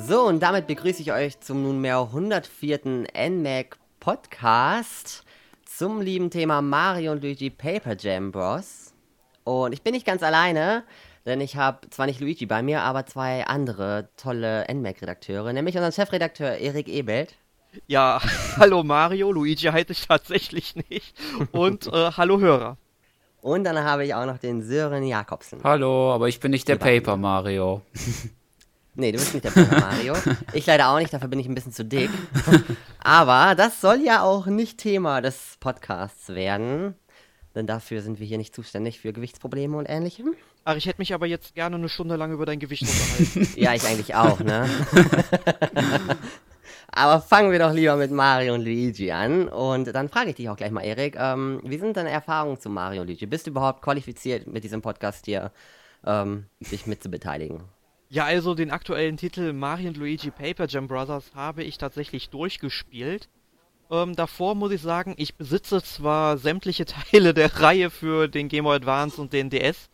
So, und damit begrüße ich euch zum nunmehr 104. NMAC Podcast zum lieben Thema Mario und Luigi Paper Jam Bros. Und ich bin nicht ganz alleine, denn ich habe zwar nicht Luigi bei mir, aber zwei andere tolle NMAC-Redakteure, nämlich unseren Chefredakteur Erik Ebelt. Ja, hallo Mario, Luigi heiße ich tatsächlich nicht. Und äh, hallo Hörer. Und dann habe ich auch noch den Sören Jakobsen. Hallo, aber ich bin nicht der Paper Mario. Nee, du bist nicht der Paper Mario. Ich leider auch nicht, dafür bin ich ein bisschen zu dick. Aber das soll ja auch nicht Thema des Podcasts werden. Denn dafür sind wir hier nicht zuständig für Gewichtsprobleme und ähnlichem. Ach, ich hätte mich aber jetzt gerne eine Stunde lang über dein Gewicht unterhalten. ja, ich eigentlich auch, ne? Aber fangen wir doch lieber mit Mario und Luigi an. Und dann frage ich dich auch gleich mal, Erik, ähm, wie sind deine Erfahrungen zu Mario und Luigi? Bist du überhaupt qualifiziert, mit diesem Podcast hier ähm, dich mitzubeteiligen? Ja, also den aktuellen Titel Mario und Luigi Paper Jam Brothers habe ich tatsächlich durchgespielt. Ähm, davor muss ich sagen, ich besitze zwar sämtliche Teile der Reihe für den Game Boy Advance und den DS,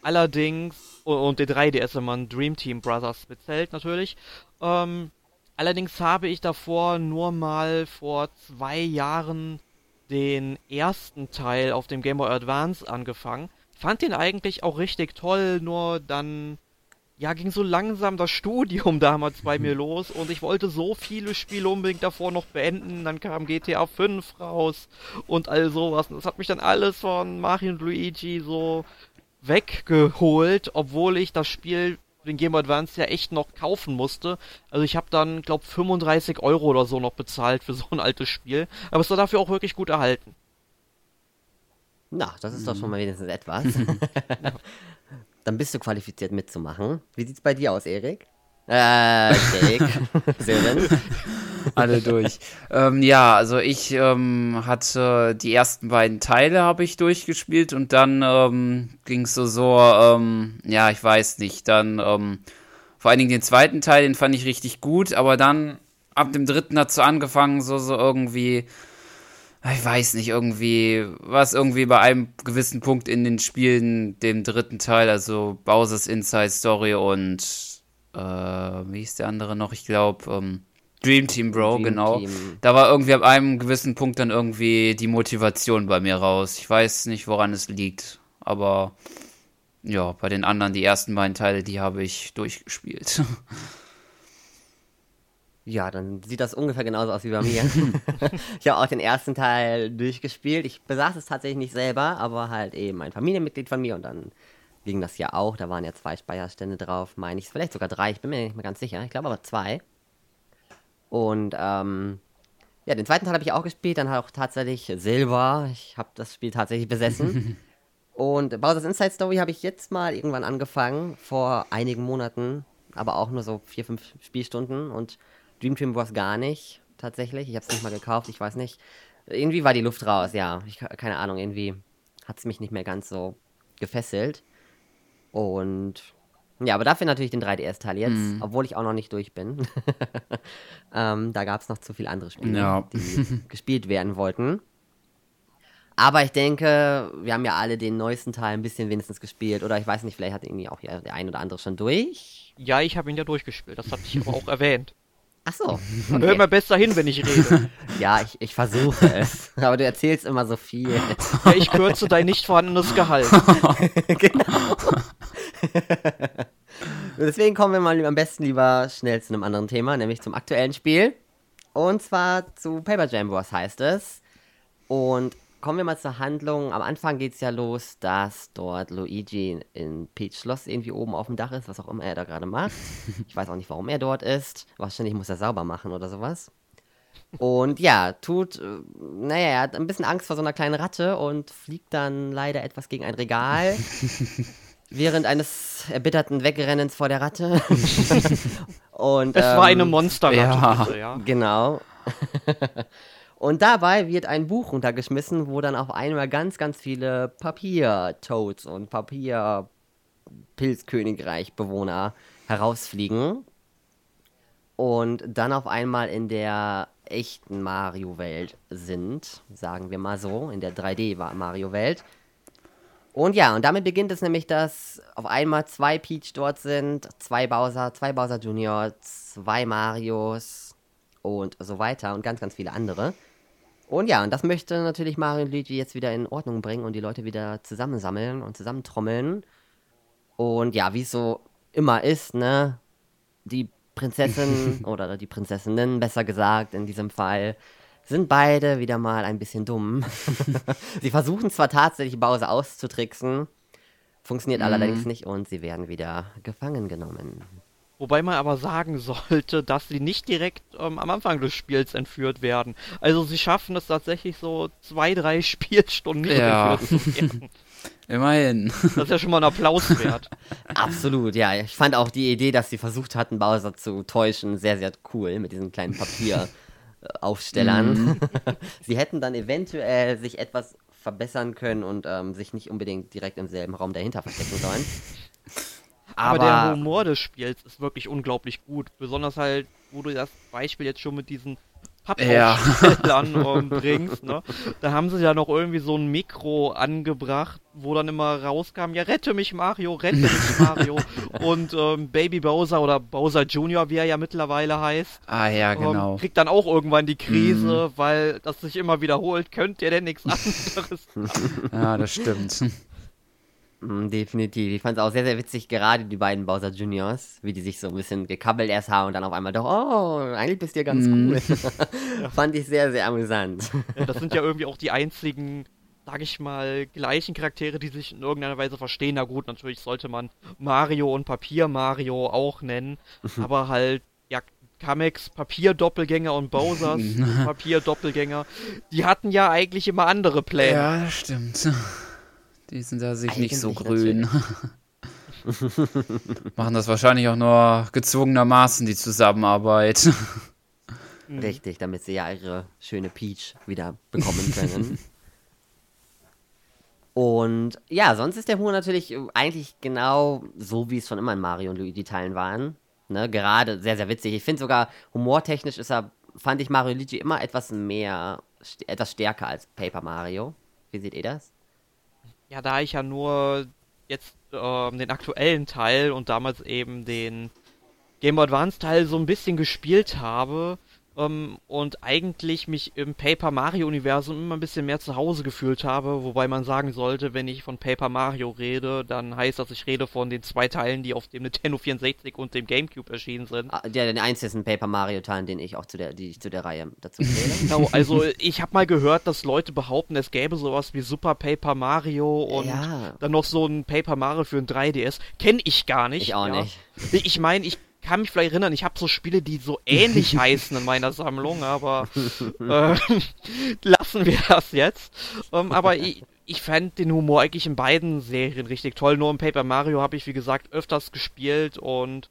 allerdings, und den 3DS, wenn man Dream Team Brothers bezählt natürlich, ähm, allerdings habe ich davor nur mal vor zwei Jahren den ersten Teil auf dem Game Boy Advance angefangen. Fand den eigentlich auch richtig toll, nur dann ja, ging so langsam das Studium damals bei mir los und ich wollte so viele Spiele unbedingt davor noch beenden. Dann kam GTA 5 raus und all sowas. Und das hat mich dann alles von Mario und Luigi so weggeholt, obwohl ich das Spiel den Game Advance ja echt noch kaufen musste. Also ich habe dann, glaub, 35 Euro oder so noch bezahlt für so ein altes Spiel. Aber es war dafür auch wirklich gut erhalten. Na, das ist doch schon mal wenigstens etwas. dann bist du qualifiziert mitzumachen. Wie sieht's bei dir aus, Erik? Äh, Erik. Sören. Alle durch. ähm, ja, also ich ähm, hatte die ersten beiden Teile habe ich durchgespielt und dann ähm, ging es so so, ähm, ja, ich weiß nicht, dann ähm, vor allen Dingen den zweiten Teil, den fand ich richtig gut, aber dann ab dem dritten hat so angefangen, so so irgendwie ich weiß nicht, irgendwie, was irgendwie bei einem gewissen Punkt in den Spielen, dem dritten Teil, also Bowser's Inside Story und äh, wie ist der andere noch? Ich glaube, ähm, Dream Team Bro, Dream genau. Team. Da war irgendwie ab einem gewissen Punkt dann irgendwie die Motivation bei mir raus. Ich weiß nicht, woran es liegt, aber ja, bei den anderen, die ersten beiden Teile, die habe ich durchgespielt. Ja, dann sieht das ungefähr genauso aus wie bei mir. ich habe auch den ersten Teil durchgespielt. Ich besaß es tatsächlich nicht selber, aber halt eben ein Familienmitglied von mir und dann ging das ja auch. Da waren ja zwei Speicherstände drauf, meine ich. Vielleicht sogar drei, ich bin mir nicht mehr ganz sicher. Ich glaube aber zwei. Und ähm, ja, den zweiten Teil habe ich auch gespielt, dann auch tatsächlich Silber. Ich habe das Spiel tatsächlich besessen. und Bowser's Inside Story habe ich jetzt mal irgendwann angefangen, vor einigen Monaten, aber auch nur so vier, fünf Spielstunden und Dream Team Wars gar nicht, tatsächlich. Ich habe es nicht mal gekauft, ich weiß nicht. Irgendwie war die Luft raus, ja. Ich, keine Ahnung, irgendwie hat es mich nicht mehr ganz so gefesselt. Und ja, aber dafür natürlich den 3DS-Teil jetzt, mm. obwohl ich auch noch nicht durch bin. ähm, da gab es noch zu viele andere Spiele, ja. die gespielt werden wollten. Aber ich denke, wir haben ja alle den neuesten Teil ein bisschen wenigstens gespielt. Oder ich weiß nicht, vielleicht hat irgendwie auch der ein oder andere schon durch. Ja, ich habe ihn ja durchgespielt. Das hatte ich aber auch erwähnt. Ach so. Okay. Hör mal besser hin, wenn ich rede. ja, ich, ich versuche es. Aber du erzählst immer so viel. Ja, ich kürze dein nicht vorhandenes Gehalt. genau. Deswegen kommen wir mal am besten lieber schnell zu einem anderen Thema, nämlich zum aktuellen Spiel. Und zwar zu Paper Jam Wars heißt es. Und kommen wir mal zur Handlung. Am Anfang geht es ja los, dass dort Luigi in Peach Schloss irgendwie oben auf dem Dach ist, was auch immer er da gerade macht. Ich weiß auch nicht, warum er dort ist. Wahrscheinlich muss er sauber machen oder sowas. Und ja, tut, äh, naja, er hat ein bisschen Angst vor so einer kleinen Ratte und fliegt dann leider etwas gegen ein Regal. während eines erbitterten Wegrennens vor der Ratte. und, es ähm, war eine ähm, Monsterratte, ja. ja. Genau. Und dabei wird ein Buch runtergeschmissen, wo dann auf einmal ganz, ganz viele Papier-Toads und Papier-Pilzkönigreich-Bewohner herausfliegen. Und dann auf einmal in der echten Mario-Welt sind, sagen wir mal so, in der 3D-Mario-Welt. Und ja, und damit beginnt es nämlich, dass auf einmal zwei Peach dort sind, zwei Bowser, zwei Bowser Junior, zwei Marios und so weiter und ganz, ganz viele andere. Und ja, und das möchte natürlich Mario und Luigi jetzt wieder in Ordnung bringen und die Leute wieder zusammensammeln und zusammentrommeln. Und ja, wie es so immer ist, ne? Die Prinzessin oder die Prinzessinnen, besser gesagt, in diesem Fall, sind beide wieder mal ein bisschen dumm. sie versuchen zwar tatsächlich Bowser auszutricksen, funktioniert mhm. allerdings nicht und sie werden wieder gefangen genommen. Wobei man aber sagen sollte, dass sie nicht direkt ähm, am Anfang des Spiels entführt werden. Also sie schaffen es tatsächlich so zwei, drei Spielstunden nicht ja. entführt zu werden. Immerhin. Das ist ja schon mal ein Applaus wert. Absolut, ja. Ich fand auch die Idee, dass sie versucht hatten, Bowser zu täuschen, sehr, sehr cool mit diesen kleinen Papieraufstellern. Mhm. sie hätten dann eventuell sich etwas verbessern können und ähm, sich nicht unbedingt direkt im selben Raum dahinter verstecken sollen. Aber, Aber der Humor des Spiels ist wirklich unglaublich gut. Besonders halt, wo du das Beispiel jetzt schon mit diesen Pappaufstellern ja. bringst, ne? Da haben sie ja noch irgendwie so ein Mikro angebracht, wo dann immer rauskam, ja rette mich Mario, rette mich Mario. Und ähm, Baby Bowser oder Bowser Junior, wie er ja mittlerweile heißt, ah ja, ähm, genau. Ähm, kriegt dann auch irgendwann die Krise, mm. weil das sich immer wiederholt, könnt ihr denn nichts anderes? ja, das stimmt. Mm, definitiv. Ich fand es auch sehr, sehr witzig, gerade die beiden Bowser Juniors, wie die sich so ein bisschen gekabbelt erst haben und dann auf einmal doch, oh, eigentlich bist du ja ganz mm. cool. fand ich sehr, sehr amüsant. Ja, das sind ja irgendwie auch die einzigen, sag ich mal, gleichen Charaktere, die sich in irgendeiner Weise verstehen. Na gut, natürlich sollte man Mario und Papier Mario auch nennen, aber halt, ja, Kamex Papierdoppelgänger und Bowsers Papierdoppelgänger, die hatten ja eigentlich immer andere Pläne. Ja, stimmt. Die sind da sich Eigentlich nicht so grün. Machen das wahrscheinlich auch nur gezwungenermaßen, die Zusammenarbeit. Richtig, damit sie ja ihre schöne Peach wieder bekommen können. und ja, sonst ist der Humor natürlich eigentlich genau so, wie es schon immer in Mario und Luigi-Teilen waren. Ne, gerade sehr, sehr witzig. Ich finde sogar, humortechnisch ist er, fand ich Mario und Luigi immer etwas mehr, etwas stärker als Paper Mario. Wie seht ihr das? Ja, da ich ja nur jetzt ähm, den aktuellen Teil und damals eben den Game Boy Advance Teil so ein bisschen gespielt habe, ähm, und eigentlich mich im Paper Mario Universum immer ein bisschen mehr zu Hause gefühlt habe, wobei man sagen sollte, wenn ich von Paper Mario rede, dann heißt das, ich rede von den zwei Teilen, die auf dem Nintendo 64 und dem GameCube erschienen sind. Ah, ja, den einzigen Paper Mario Teilen, den ich auch zu der, die ich zu der Reihe dazu zähle. genau, also ich habe mal gehört, dass Leute behaupten, es gäbe sowas wie Super Paper Mario und ja. dann noch so ein Paper Mario für ein 3DS. Kenne ich gar nicht. Ich auch ja. nicht. Ich meine, ich kann mich vielleicht erinnern, ich habe so Spiele, die so ähnlich heißen in meiner Sammlung, aber äh, lassen wir das jetzt. Ähm, aber ich, ich fand den Humor eigentlich in beiden Serien richtig toll. Nur im Paper Mario habe ich, wie gesagt, öfters gespielt und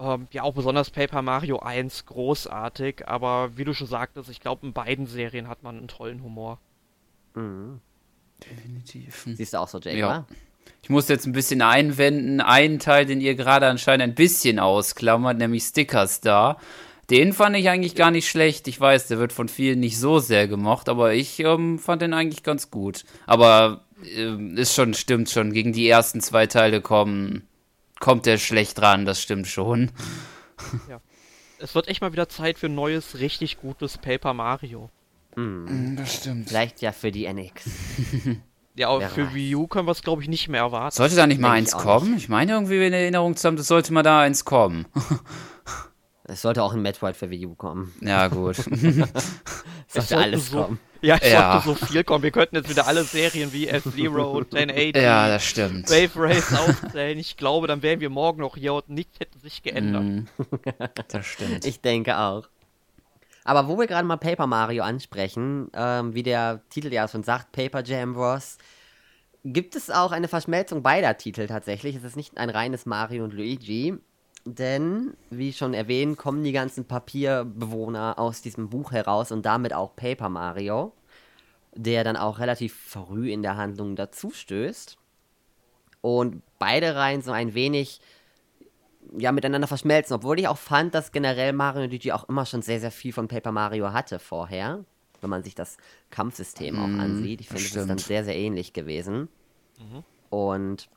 ähm, ja, auch besonders Paper Mario 1 großartig. Aber wie du schon sagtest, ich glaube, in beiden Serien hat man einen tollen Humor. Mhm. Definitiv. Siehst du auch so, Jake, ja. Ich muss jetzt ein bisschen einwenden. Einen Teil, den ihr gerade anscheinend ein bisschen ausklammert, nämlich Stickers da. Den fand ich eigentlich gar nicht schlecht. Ich weiß, der wird von vielen nicht so sehr gemocht, aber ich ähm, fand den eigentlich ganz gut. Aber äh, ist schon, stimmt schon. Gegen die ersten zwei Teile kommen, kommt der schlecht ran, das stimmt schon. Ja. Es wird echt mal wieder Zeit für ein neues, richtig gutes Paper Mario. Mhm. Das stimmt. Vielleicht ja für die NX. Ja, aber für weiß. Wii U können wir es, glaube ich, nicht mehr erwarten. Sollte da nicht mal Denk eins kommen? Nicht. Ich meine irgendwie in Erinnerung zu haben, das sollte mal da eins kommen. Es sollte auch ein Metroid für Wii U kommen. Ja, gut. es sollte alles so, kommen. Ja, es ja. sollte so viel kommen. Wir könnten jetzt wieder alle Serien wie F-Zero, 1080, ja, das stimmt. Wave Race aufzählen. Ich glaube, dann wären wir morgen noch hier und nichts hätte sich geändert. Mm, das stimmt. Ich denke auch. Aber wo wir gerade mal Paper Mario ansprechen, ähm, wie der Titel ja schon sagt, Paper Jam Bros., gibt es auch eine Verschmelzung beider Titel tatsächlich. Es ist nicht ein reines Mario und Luigi, denn, wie schon erwähnt, kommen die ganzen Papierbewohner aus diesem Buch heraus und damit auch Paper Mario, der dann auch relativ früh in der Handlung dazu stößt. Und beide Reihen so ein wenig ja, miteinander verschmelzen. Obwohl ich auch fand, dass generell Mario und Luigi auch immer schon sehr, sehr viel von Paper Mario hatte vorher. Wenn man sich das Kampfsystem mm, auch mhm, ansieht. Ich finde, das ist dann sehr, sehr ähnlich gewesen. Mhm. Und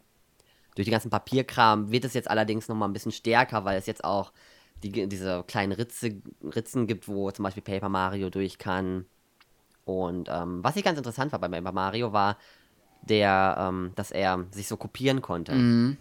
durch den ganzen Papierkram wird es jetzt allerdings nochmal ein bisschen stärker, weil es jetzt auch die, diese kleinen Ritze, Ritzen gibt, wo zum Beispiel Paper Mario durch kann. Und ähm, was ich ganz interessant war bei Paper Mario war, der, ähm, dass er sich so kopieren konnte. Mhm.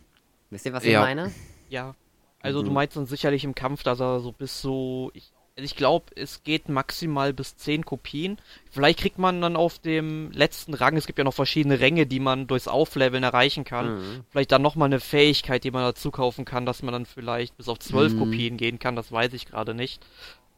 Wisst ihr, was Ja. ich meine? Ja. Also du Mhm. meinst dann sicherlich im Kampf, dass er so bis so. Ich, also ich glaube, es geht maximal bis 10 Kopien. Vielleicht kriegt man dann auf dem letzten Rang, es gibt ja noch verschiedene Ränge, die man durchs Aufleveln erreichen kann. Mhm. Vielleicht dann nochmal eine Fähigkeit, die man dazu kaufen kann, dass man dann vielleicht bis auf 12 Mhm. Kopien gehen kann, das weiß ich gerade nicht.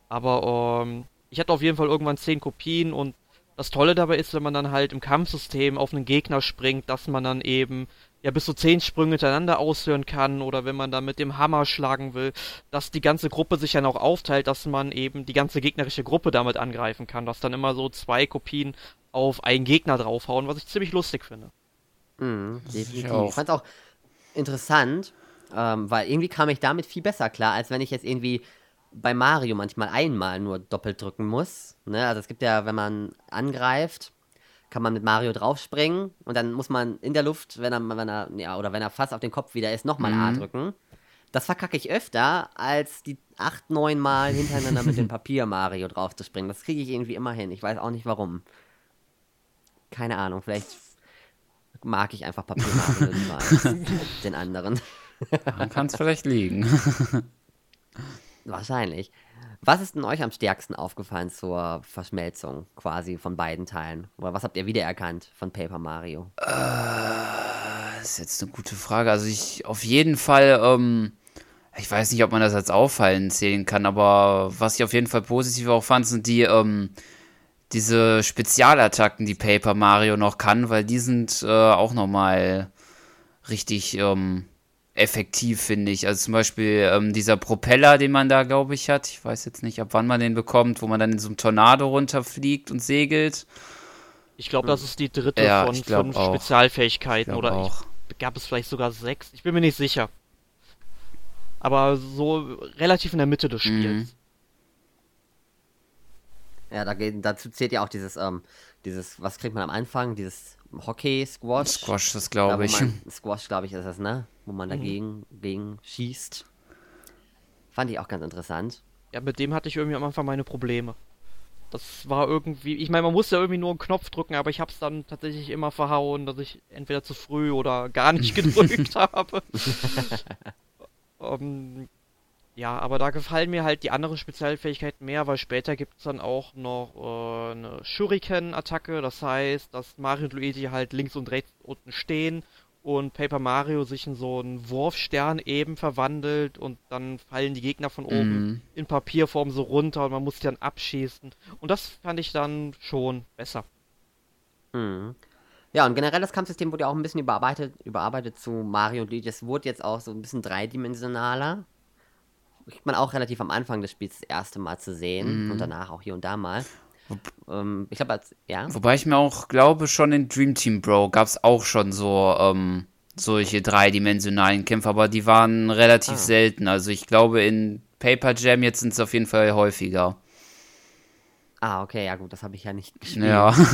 Aber ähm, ich hatte auf jeden Fall irgendwann 10 Kopien und das Tolle dabei ist, wenn man dann halt im Kampfsystem auf einen Gegner springt, dass man dann eben ja bis zu 10 Sprünge hintereinander ausführen kann oder wenn man dann mit dem Hammer schlagen will, dass die ganze Gruppe sich dann auch aufteilt, dass man eben die ganze gegnerische Gruppe damit angreifen kann, dass dann immer so zwei Kopien auf einen Gegner draufhauen, was ich ziemlich lustig finde. Mhm, definitiv. auch. Ich fand es auch interessant, ähm, weil irgendwie kam ich damit viel besser klar, als wenn ich jetzt irgendwie bei Mario manchmal einmal nur doppelt drücken muss. Ne? Also es gibt ja, wenn man angreift, kann man mit Mario draufspringen und dann muss man in der Luft, wenn er, wenn er, ja, oder wenn er fast auf den Kopf wieder ist, nochmal A drücken. Das verkacke ich öfter, als die acht, neun Mal hintereinander mit dem Papier Mario draufzuspringen. Das kriege ich irgendwie immer hin. Ich weiß auch nicht warum. Keine Ahnung, vielleicht mag ich einfach Papier Mario lieber als den anderen. Daran kann es vielleicht liegen. Wahrscheinlich. Was ist denn euch am stärksten aufgefallen zur Verschmelzung quasi von beiden Teilen? Oder was habt ihr wiedererkannt von Paper Mario? Das ist jetzt eine gute Frage. Also ich auf jeden Fall, ähm, ich weiß nicht, ob man das als auffallend zählen kann, aber was ich auf jeden Fall positiv auch fand, sind die, ähm, diese Spezialattacken, die Paper Mario noch kann, weil die sind äh, auch nochmal richtig ähm, effektiv, finde ich. Also zum Beispiel ähm, dieser Propeller, den man da, glaube ich, hat. Ich weiß jetzt nicht, ab wann man den bekommt, wo man dann in so einem Tornado runterfliegt und segelt. Ich glaube, das ist die dritte Ja, von fünf auch. Spezialfähigkeiten Ich oder auch. ich, gab es vielleicht sogar sechs. Ich bin mir nicht sicher. Aber so relativ in der Mitte des Mhm. Spiels. Ja, da geht, dazu zählt ja auch dieses, ähm, dieses, was kriegt man am Anfang? Dieses Hockey-Squash. Squash, das Da, glaube ich. man, Squash, glaube ich, ist das, ne? Wo man dagegen gegen schießt. Fand ich auch ganz interessant. Ja, mit dem hatte ich irgendwie am Anfang meine Probleme. Das war irgendwie, ich meine, man musste ja irgendwie nur einen Knopf drücken, aber ich habe es dann tatsächlich immer verhauen, dass ich entweder zu früh oder gar nicht gedrückt habe. ähm, ja, aber da gefallen mir halt die anderen Spezialfähigkeiten mehr, weil später gibt es dann auch noch äh, eine Shuriken-Attacke. Das heißt, dass Mario und Luigi halt links und rechts unten stehen und Paper Mario sich in so einen Wurfstern eben verwandelt und dann fallen die Gegner von oben Mhm. in Papierform so runter und man muss die dann abschießen. Und das fand ich dann schon besser. Mhm. Ja, und generell das Kampfsystem wurde ja auch ein bisschen überarbeitet, überarbeitet zu Mario und Luigi. Es wurde jetzt auch so ein bisschen dreidimensionaler. Kriegt man auch relativ am Anfang des Spiels das erste Mal zu sehen und danach auch hier und da mal. Ähm, ich glaube, ja. Wobei ich mir auch glaube, schon in Dream Team Bro gab es auch schon so ähm, solche dreidimensionalen Kämpfe, aber die waren relativ Ah. selten. Also ich glaube, in Paper Jam jetzt sind es auf jeden Fall häufiger. Ah, okay, ja gut, das habe ich ja nicht gespielt. Ja.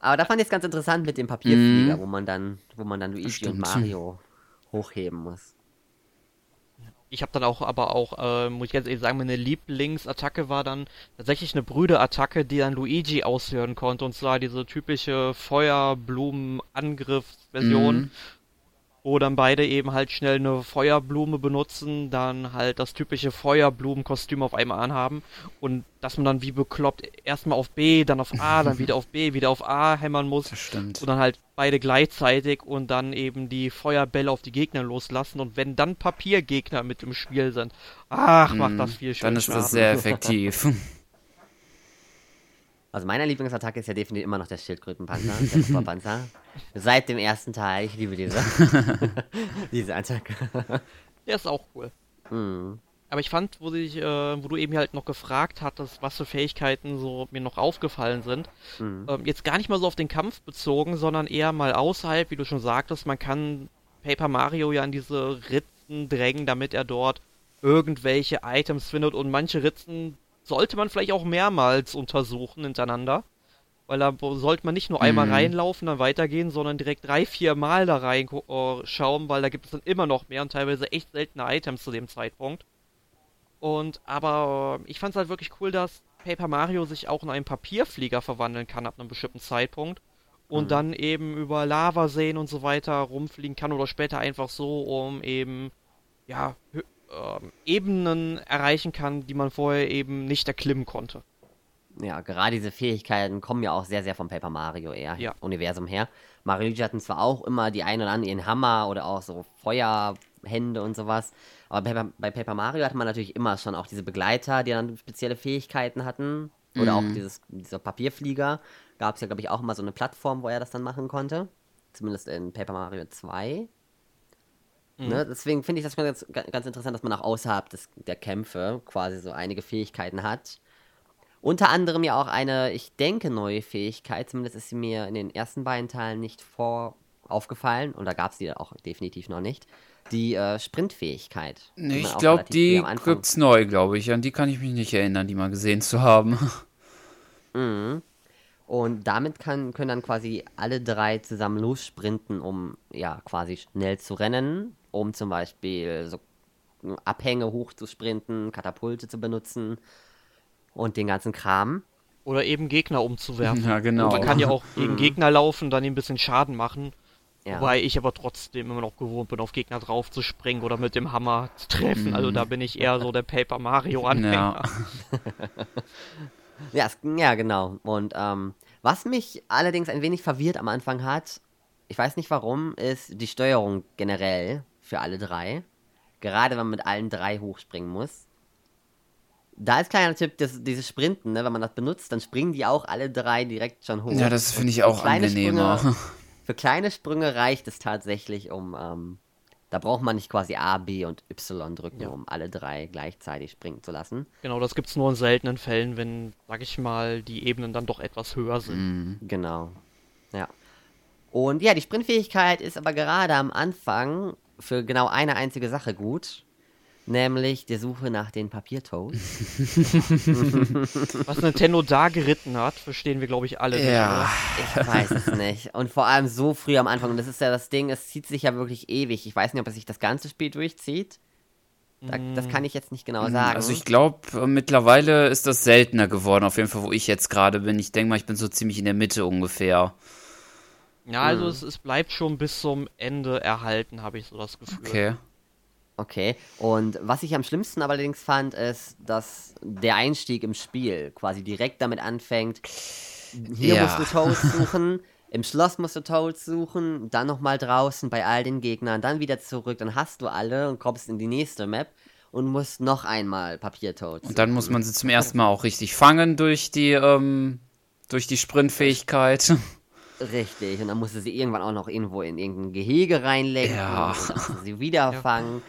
Aber da fand ich es ganz interessant mit dem Papierflieger, wo man dann, wo man dann Luigi und Stimmt. Mario hochheben muss. Ich habe dann auch, aber auch, äh, muss ich ganz ehrlich sagen, meine Lieblingsattacke war dann tatsächlich eine Brüderattacke, die dann Luigi ausführen konnte. Und zwar diese typische Feuerblumen-Angriffsversion, Mhm. Wo dann beide eben halt schnell eine Feuerblume benutzen, dann halt das typische Feuerblumenkostüm auf einmal anhaben und dass man dann wie bekloppt erstmal auf B, dann auf A, dann wieder auf B, wieder auf A hämmern muss. Das stimmt. Und dann halt beide gleichzeitig und dann eben die Feuerbälle auf die Gegner loslassen. Und wenn dann Papiergegner mit im Spiel sind, ach, macht das viel Spaß. Dann ist das sehr effektiv. Also meine Lieblingsattacke ist ja definitiv immer noch der Schildkrötenpanzer, der Superpanzer. Seit dem ersten Teil, ich liebe diese, diese Attacke. Der ist auch cool. Mhm. Aber ich fand, wo, sich, äh, wo du eben halt noch gefragt hattest, was für Fähigkeiten so mir noch aufgefallen sind, Mhm. ähm, jetzt gar nicht mal so auf den Kampf bezogen, sondern eher mal außerhalb, wie du schon sagtest, man kann Paper Mario ja in diese Ritzen drängen, damit er dort irgendwelche Items findet und manche Ritzen sollte man vielleicht auch mehrmals untersuchen hintereinander. weil da sollte man nicht nur einmal mhm. reinlaufen, dann weitergehen, sondern direkt drei, vier Mal da reinschauen, äh, weil da gibt es dann immer noch mehr und teilweise echt seltene Items zu dem Zeitpunkt. Und aber äh, ich fand es halt wirklich cool, dass Paper Mario sich auch in einen Papierflieger verwandeln kann ab einem bestimmten Zeitpunkt und mhm. dann eben über Lavaseen und so weiter rumfliegen kann oder später einfach so, um eben ja äh, Ebenen erreichen kann, die man vorher eben nicht erklimmen konnte ja, gerade diese Fähigkeiten kommen ja auch sehr, sehr vom Paper Mario eher ja. Universum her. Mario Luigi hatten zwar auch immer die einen oder anderen ihren Hammer oder auch so Feuerhände und sowas, aber bei, bei Paper Mario hatte man natürlich immer schon auch diese Begleiter, die dann spezielle Fähigkeiten hatten. Oder mhm. auch dieses, dieser Papierflieger. Gab es ja, glaube ich, auch immer so eine Plattform, wo er das dann machen konnte. Zumindest in Paper Mario 2. Mhm. Ne? Deswegen finde ich das ganz, ganz interessant, dass man auch außerhalb des, der Kämpfe quasi so einige Fähigkeiten hat unter anderem ja auch eine, ich denke, neue Fähigkeit, zumindest ist sie mir in den ersten beiden Teilen nicht vor aufgefallen und da gab es die auch definitiv noch nicht. Die äh, Sprintfähigkeit. Nee, ich glaube, die gibt es neu, glaube ich. An die kann ich mich nicht erinnern, die mal gesehen zu haben. Mhm. Und damit kann, können dann quasi alle drei zusammen lossprinten, um ja quasi schnell zu rennen, um zum Beispiel so Abhänge hochzusprinten, Katapulte zu benutzen und den ganzen Kram. Oder eben Gegner umzuwerfen. Ja, genau. Und man kann ja auch gegen Gegner laufen, dann ein bisschen Schaden machen. Ja. Wobei ich aber trotzdem immer noch gewohnt bin, auf Gegner drauf zu springen oder mit dem Hammer zu treffen. Mhm. Also da bin ich eher so der Paper Mario-Anhänger. Ja. ja, ja, genau. Und ähm, was mich allerdings ein wenig verwirrt am Anfang hat, ich weiß nicht warum, ist die Steuerung generell für alle drei. Gerade wenn man mit allen drei hochspringen muss. Da ist kleiner Tipp, das, dieses Sprinten, ne? wenn man das benutzt, dann springen die auch alle drei direkt schon hoch. Ja, das finde ich auch angenehmer. Sprünge, für kleine Sprünge reicht es tatsächlich, um. Ähm, da braucht man nicht quasi A, B und Y drücken, ja. um alle drei gleichzeitig springen zu lassen. Genau, das gibt es nur in seltenen Fällen, wenn, sag ich mal, die Ebenen dann doch etwas höher sind. Mhm. Genau. Ja. Und ja, die Sprintfähigkeit ist aber gerade am Anfang für genau eine einzige Sache gut nämlich der Suche nach den Papiertoads. Was Nintendo da geritten hat, verstehen wir, glaube ich, alle. Ja. Nicht, ich weiß es nicht. Und vor allem so früh am Anfang. Und das ist ja das Ding, es zieht sich ja wirklich ewig. Ich weiß nicht, ob es sich das ganze Spiel durchzieht. Da, das mm. kann ich jetzt nicht genau mm, sagen. Also ich glaube, äh, mittlerweile ist das seltener geworden, auf jeden Fall, wo ich jetzt gerade bin. Ich denke mal, ich bin so ziemlich in der Mitte ungefähr. Ja, also hm. es, es, bleibt schon bis zum Ende erhalten, habe ich so das Gefühl. Okay. Okay, und was ich am schlimmsten allerdings fand, ist, dass der Einstieg im Spiel quasi direkt damit anfängt, hier ja. musst du Toads suchen, im Schloss musst du Toads suchen, dann nochmal draußen bei all den Gegnern, dann wieder zurück, dann hast du alle und kommst in die nächste Map und musst noch einmal Papiertoads. Und dann muss man sie zum ersten Mal auch richtig fangen durch die, ähm, durch die Sprintfähigkeit. Richtig, und dann musst du sie irgendwann auch noch irgendwo in irgendein Gehege reinlegen ja. und sie wieder fangen. Ja.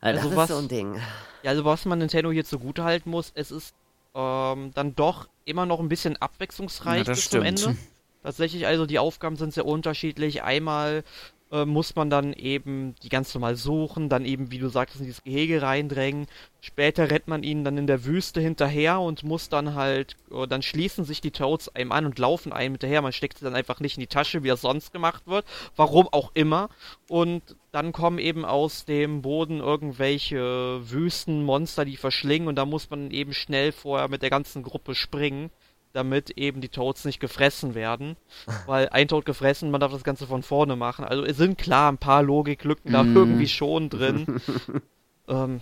Also, also das was, ist so ein Ding. Ja, also was man Nintendo hier zugute halten muss, es ist ähm, dann doch immer noch ein bisschen abwechslungsreich ja, bis stimmt. zum Ende. Tatsächlich, also die Aufgaben sind sehr unterschiedlich. Einmal äh, muss man dann eben die ganz normal suchen, dann eben, wie du sagtest, in dieses Gehege reindrängen. Später rennt man ihnen dann in der Wüste hinterher und muss dann halt, äh, dann schließen sich die Toads einem an und laufen einem hinterher. Man steckt sie dann einfach nicht in die Tasche, wie das sonst gemacht wird. Warum auch immer. Und dann kommen eben aus dem Boden irgendwelche Wüstenmonster, die verschlingen und da muss man eben schnell vorher mit der ganzen Gruppe springen damit eben die Toads nicht gefressen werden. Weil ein Toad gefressen, man darf das Ganze von vorne machen. Also es sind klar ein paar Logiklücken da mm. irgendwie schon drin. ähm,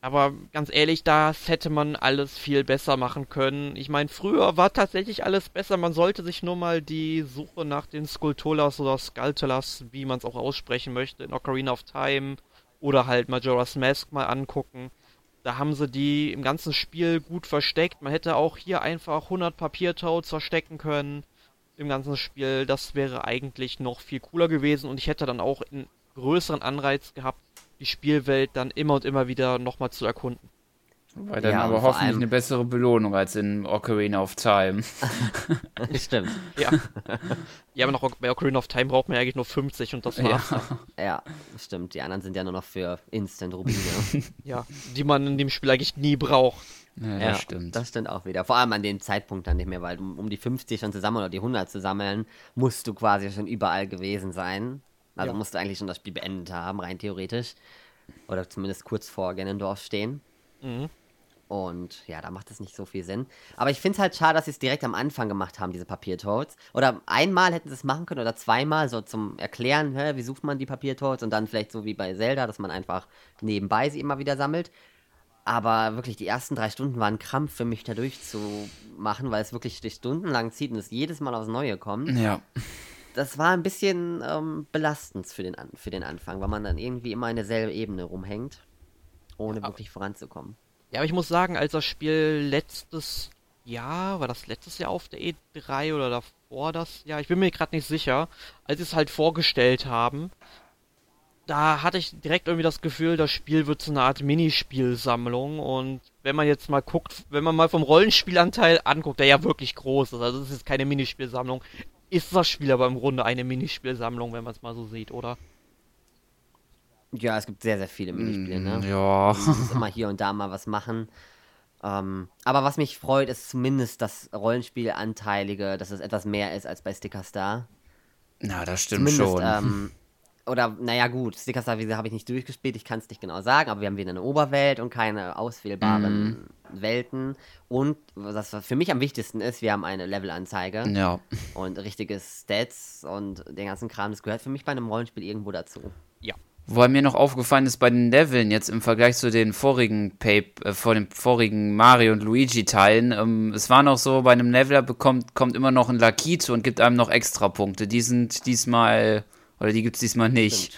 aber ganz ehrlich, das hätte man alles viel besser machen können. Ich meine, früher war tatsächlich alles besser. Man sollte sich nur mal die Suche nach den Skulptolas oder Skulptulas, wie man es auch aussprechen möchte, in Ocarina of Time oder halt Majora's Mask mal angucken. Da haben sie die im ganzen Spiel gut versteckt. Man hätte auch hier einfach 100 Papiertoads verstecken können im ganzen Spiel. Das wäre eigentlich noch viel cooler gewesen und ich hätte dann auch einen größeren Anreiz gehabt, die Spielwelt dann immer und immer wieder nochmal zu erkunden. Weil dann Ja, aber hoffentlich allem- eine bessere Belohnung als in Ocarina of Time. Stimmt. Ja. ja, aber noch bei Ocarina of Time braucht man ja eigentlich nur 50 und das war's. Ja. Ja, stimmt. Die anderen sind ja nur noch für Instant-Rubine. Ja, die man in dem Spiel eigentlich nie braucht. Ja, Ja, das stimmt. Das stimmt auch wieder. Vor allem an dem Zeitpunkt dann nicht mehr, weil um, um die 50 schon zu sammeln oder die 100 zu sammeln, musst du quasi schon überall gewesen sein. Also Ja. musst du eigentlich schon das Spiel beendet haben, rein theoretisch. Oder zumindest kurz vor Ganondorf stehen. Mhm. Und ja, da macht es nicht so viel Sinn. Aber ich finde es halt schade, dass sie es direkt am Anfang gemacht haben, diese Papiertoads. Oder einmal hätten sie es machen können oder zweimal, so zum Erklären, hä, wie sucht man die Papiertoads und dann vielleicht so wie bei Zelda, dass man einfach nebenbei sie immer wieder sammelt. Aber wirklich, die ersten drei Stunden waren ein Krampf für mich, da durchzumachen, weil es wirklich durch Stunden lang zieht und es jedes Mal aufs Neue kommt. Ja. Das war ein bisschen ähm, belastend für den, für den Anfang, weil man dann irgendwie immer in derselben Ebene rumhängt, ohne wirklich voranzukommen. Ja, aber ich muss sagen, als das Spiel letztes Jahr, war das letztes Jahr auf der E3 oder davor das Jahr, ich bin mir gerade nicht sicher, als sie es halt vorgestellt haben, da hatte ich direkt irgendwie das Gefühl, das Spiel wird so eine Art Minispielsammlung und wenn man jetzt mal guckt, wenn man mal vom Rollenspielanteil anguckt, der ja wirklich groß ist, also es ist keine Minispielsammlung, ist das Spiel aber im Grunde eine Minispielsammlung, wenn man es mal so sieht, oder? Ja, es gibt sehr, sehr viele Minispiele, ne? Ja. Du musst immer hier und da mal was machen. Ähm, aber was mich freut, ist zumindest das Rollenspielanteilige, dass es etwas mehr ist als bei Sticker Star. Na, das stimmt Zumindest, schon. ähm, oder, naja, gut, Sticker Star, wie gesagt, habe ich nicht durchgespielt, ich kann es nicht genau sagen, aber wir haben wieder eine Oberwelt und keine auswählbaren Welten. Und was für mich am wichtigsten ist, wir haben eine Levelanzeige ja. und richtige Stats und den ganzen Kram. Das gehört für mich bei einem Rollenspiel irgendwo dazu. Ja. Wobei mir noch aufgefallen ist bei den Leveln jetzt im Vergleich zu den vorigen Pape, äh, vor den vorigen Mario und Luigi Teilen, ähm, es war noch so, bei einem Leveler bekommt kommt immer noch ein Lakito und gibt einem noch extra Punkte. Die sind diesmal oder die gibt's diesmal nicht.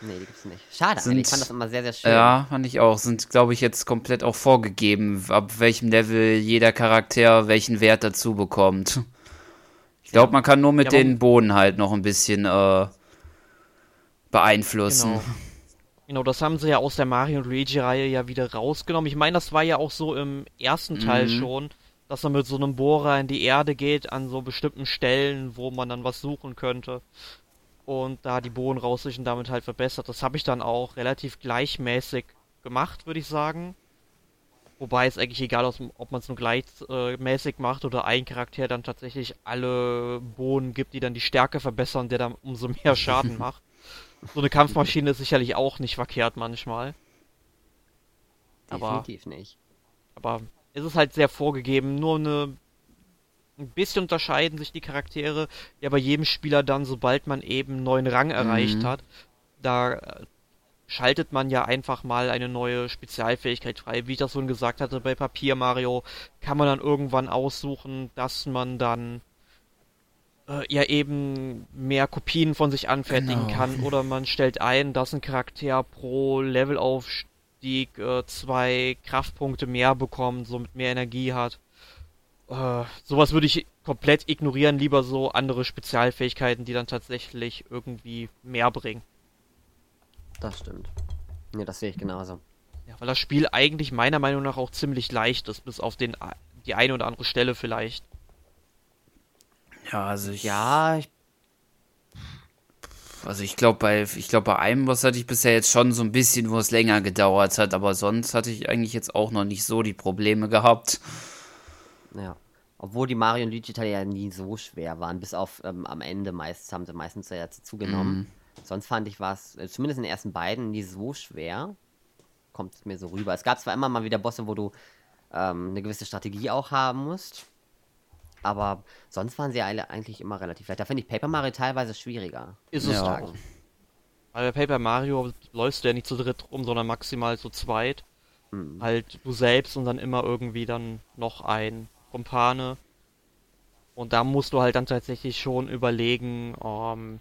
Nee, die gibt's nicht. Schade, Sind- eigentlich. ich fand das immer sehr, sehr schön. Ja, fand ich auch. Sind, glaube ich, jetzt komplett auch vorgegeben, ab welchem Level jeder Charakter welchen Wert dazu bekommt. Ich glaube, man kann nur mit Ja, den Bohnen halt noch ein bisschen äh, beeinflussen. Genau. Genau, das haben sie ja aus der Mario und Luigi-Reihe ja wieder rausgenommen. Ich meine, das war ja auch so im ersten Teil Mhm. schon, dass man mit so einem Bohrer in die Erde geht, an so bestimmten Stellen, wo man dann was suchen könnte. Und da die Bohnen rausfischt und damit halt verbessert. Das habe ich dann auch relativ gleichmäßig gemacht, würde ich sagen. Wobei es eigentlich egal ist, ob man es nur gleichmäßig macht oder ein Charakter dann tatsächlich alle Bohnen gibt, die dann die Stärke verbessern, der dann umso mehr Schaden macht. So eine Kampfmaschine ist sicherlich auch nicht verkehrt manchmal. aber- Definitiv nicht. Aber es ist halt sehr vorgegeben. Nur eine. Ein bisschen unterscheiden sich die Charaktere ja bei jedem Spieler dann, sobald man eben einen neuen Rang erreicht Mhm. hat. Da äh, schaltet man ja einfach mal eine neue Spezialfähigkeit frei. Wie ich das schon gesagt hatte, bei Papier Mario kann man dann irgendwann aussuchen, dass man dann ja eben mehr Kopien von sich anfertigen Genau. kann. Oder man stellt ein, dass ein Charakter pro Levelaufstieg äh, zwei Kraftpunkte mehr bekommt, somit mehr Energie hat. Äh, sowas würde ich komplett ignorieren, lieber so andere Spezialfähigkeiten, die dann tatsächlich irgendwie mehr bringen. Das stimmt. Ja, das sehe ich genauso. Ja, weil das Spiel eigentlich meiner Meinung nach auch ziemlich leicht ist, bis auf den die eine oder andere Stelle vielleicht. Ja, also ich, Ja, ich, also ich glaube bei, ich glaube bei einem Boss hatte ich bisher jetzt schon so ein bisschen, wo es länger gedauert hat, aber sonst hatte ich eigentlich jetzt auch noch nicht so die Probleme gehabt. ja. Obwohl die Mario und Luigi-Teile ja nie so schwer waren, bis auf ähm, am Ende meist, haben sie meistens ja dazu zugenommen. Sonst fand ich was, äh, zumindest in den ersten beiden, nie so schwer. Kommt es mir so rüber. Es gab zwar immer mal wieder Bosse, wo du ähm, eine gewisse Strategie auch haben musst. Aber sonst waren sie alle eigentlich immer relativ leicht. Da finde ich Paper Mario teilweise schwieriger. Ist es Ja. auch. Weil bei Paper Mario läufst du ja nicht zu dritt rum, sondern maximal zu zweit. Mhm. Halt du selbst und dann immer irgendwie dann noch ein Kumpane. Und da musst du halt dann tatsächlich schon überlegen, ähm,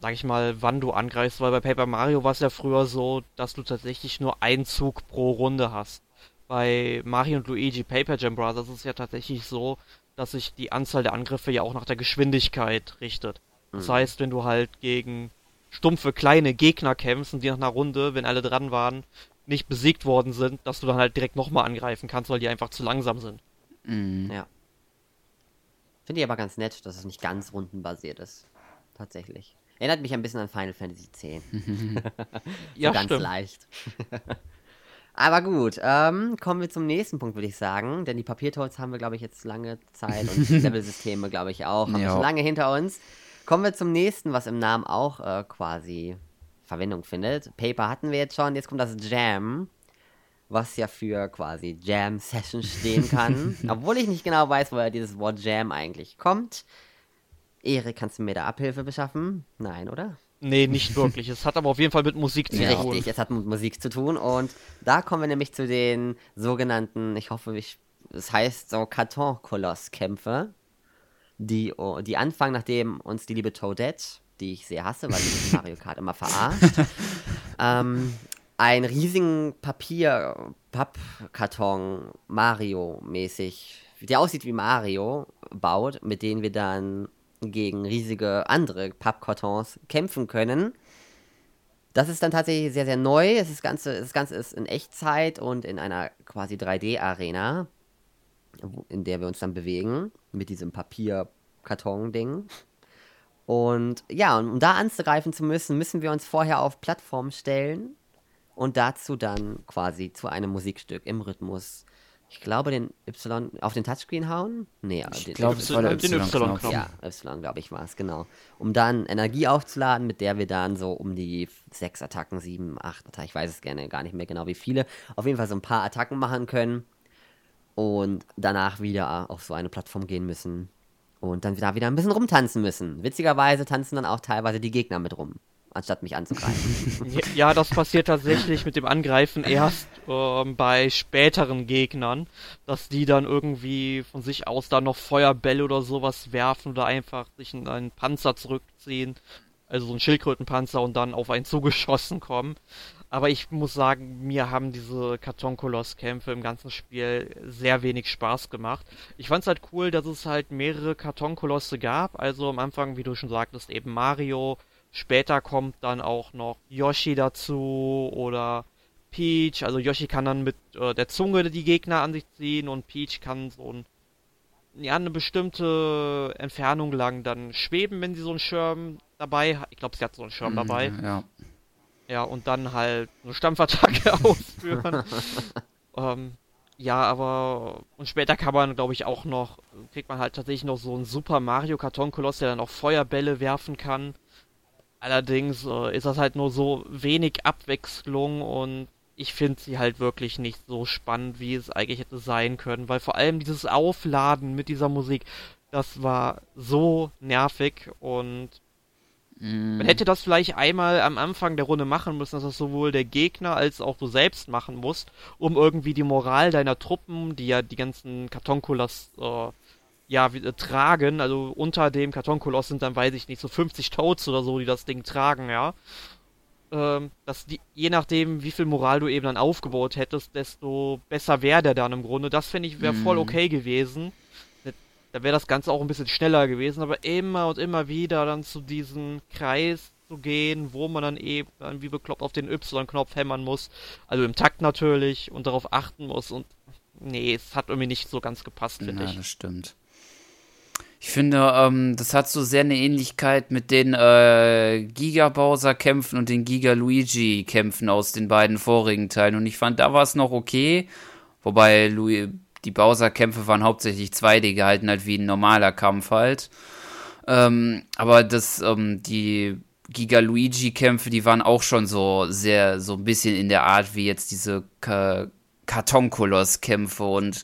sag ich mal, wann du angreifst, weil bei Paper Mario war es ja früher so, dass du tatsächlich nur einen Zug pro Runde hast. Bei Mario und Luigi Paper Jam Brothers ist es ja tatsächlich so, dass sich die Anzahl der Angriffe ja auch nach der Geschwindigkeit richtet. Das Mhm. heißt, wenn du halt gegen stumpfe kleine Gegner kämpfst und die nach einer Runde, wenn alle dran waren, nicht besiegt worden sind, dass du dann halt direkt nochmal angreifen kannst, weil die einfach zu langsam sind. Mhm. Ja. Finde ich aber ganz nett, dass es nicht ganz rundenbasiert ist. Tatsächlich. Erinnert mich ein bisschen an Final Fantasy X. so ja, ganz stimmt. leicht. aber gut, ähm, kommen wir zum nächsten Punkt, würde ich sagen. Denn die Papiertolls haben wir, glaube ich, jetzt lange Zeit und Level-Systeme, glaube ich, auch. Haben wir schon lange hinter uns. Kommen wir zum nächsten, was im Namen auch äh, quasi Verwendung findet. Paper hatten wir jetzt schon, jetzt kommt das Jam, was ja für quasi Jam Session stehen kann. Obwohl ich nicht genau weiß, woher dieses Wort Jam eigentlich kommt. Erik, kannst du mir da Abhilfe beschaffen? Nein, oder? Nee, nicht wirklich. Es hat aber auf jeden Fall mit Musik zu tun. Richtig, es hat mit Musik zu tun und da kommen wir nämlich zu den sogenannten, ich hoffe, ich, es heißt so Karton-Koloss-Kämpfe, die, oh, die anfangen, nachdem uns die liebe Toadette, die ich sehr hasse, weil die Mario Kart immer verarscht, ähm, einen riesigen Papier, Pappkarton Mario-mäßig, der aussieht wie Mario, baut, mit denen wir dann gegen riesige andere Pappkartons kämpfen können. Das ist dann tatsächlich sehr, sehr neu. Ist Ganze, das Ganze ist in Echtzeit und in einer quasi 3D-Arena, wo- in der wir uns dann bewegen, mit diesem Papierkarton-Ding. Und ja, um da anzugreifen zu müssen, müssen wir uns vorher auf Plattformen stellen und dazu dann quasi zu einem Musikstück im Rhythmus, ich glaube, den Y auf den Touchscreen hauen? Nee, Ich den, glaube, den es war der den Y-Knopf. Y-Knopf. ja, Y, glaube ich, war es, genau. Um dann Energie aufzuladen, mit der wir dann so um die sechs Attacken, sieben, acht Attacken, ich weiß es gerne gar nicht mehr genau wie viele, auf jeden Fall so ein paar Attacken machen können und danach wieder auf so eine Plattform gehen müssen und dann da wieder ein bisschen rumtanzen müssen. Witzigerweise tanzen dann auch teilweise die Gegner mit rum, anstatt mich anzugreifen. Ja, das passiert tatsächlich mit dem Angreifen erst ähm, bei späteren Gegnern, dass die dann irgendwie von sich aus da noch Feuerbälle oder sowas werfen oder einfach sich in einen Panzer zurückziehen, also so ein Schildkrötenpanzer und dann auf einen zugeschossen kommen. Aber ich muss sagen, mir haben diese Kartonkoloss-Kämpfe im ganzen Spiel sehr wenig Spaß gemacht. Ich fand's halt cool, dass es halt mehrere Kartonkolosse gab. Also am Anfang, wie du schon sagtest, eben Mario. Später kommt dann auch noch Yoshi dazu oder Peach. Also Yoshi kann dann mit äh, der Zunge die Gegner an sich ziehen und Peach kann so ein, ja, eine bestimmte Entfernung lang dann schweben, wenn sie so einen Schirm dabei hat. Ich glaube, sie hat so einen Schirm dabei. Ja. Ja, und dann halt eine Stampfattacke ausführen. ähm, ja, aber und später kann man, glaube ich, auch noch, kriegt man halt tatsächlich noch so einen Super Mario Kartonkoloss, der dann auch Feuerbälle werfen kann. Allerdings äh, ist das halt nur so wenig Abwechslung und ich finde sie halt wirklich nicht so spannend, wie es eigentlich hätte sein können, weil vor allem dieses Aufladen mit dieser Musik, das war so nervig und Mhm. man hätte das vielleicht einmal am Anfang der Runde machen müssen, dass das sowohl der Gegner als auch du selbst machen musst, um irgendwie die Moral deiner Truppen, die ja die ganzen Kartonkoloss äh, ja, äh, tragen, also unter dem Kartonkoloss sind dann, weiß ich nicht, so 50 Toads oder so, die das Ding tragen, ja. Ähm, dass die, je nachdem, wie viel Moral du eben dann aufgebaut hättest, desto besser wäre der dann im Grunde. Das finde ich wäre voll Mhm. okay gewesen. Da wäre das Ganze auch ein bisschen schneller gewesen, aber immer und immer wieder dann zu diesem Kreis zu gehen, wo man dann eben dann wie bekloppt auf den Y-Knopf hämmern muss. Also im Takt natürlich und darauf achten muss und nee, es hat irgendwie nicht so ganz gepasst, finde Ja, ich. das stimmt. Ich finde, ähm, das hat so sehr eine Ähnlichkeit mit den äh, Giga-Bowser-Kämpfen und den Giga-Luigi-Kämpfen aus den beiden vorigen Teilen. Und ich fand, da war es noch okay. Wobei Lu die Bowser-Kämpfe waren hauptsächlich 2D gehalten, halt wie ein normaler Kampf halt. Ähm, aber das, ähm, die Giga-Luigi-Kämpfe, die waren auch schon so sehr, so ein bisschen in der Art wie jetzt diese Ka Kartonkoloss-Kämpfe und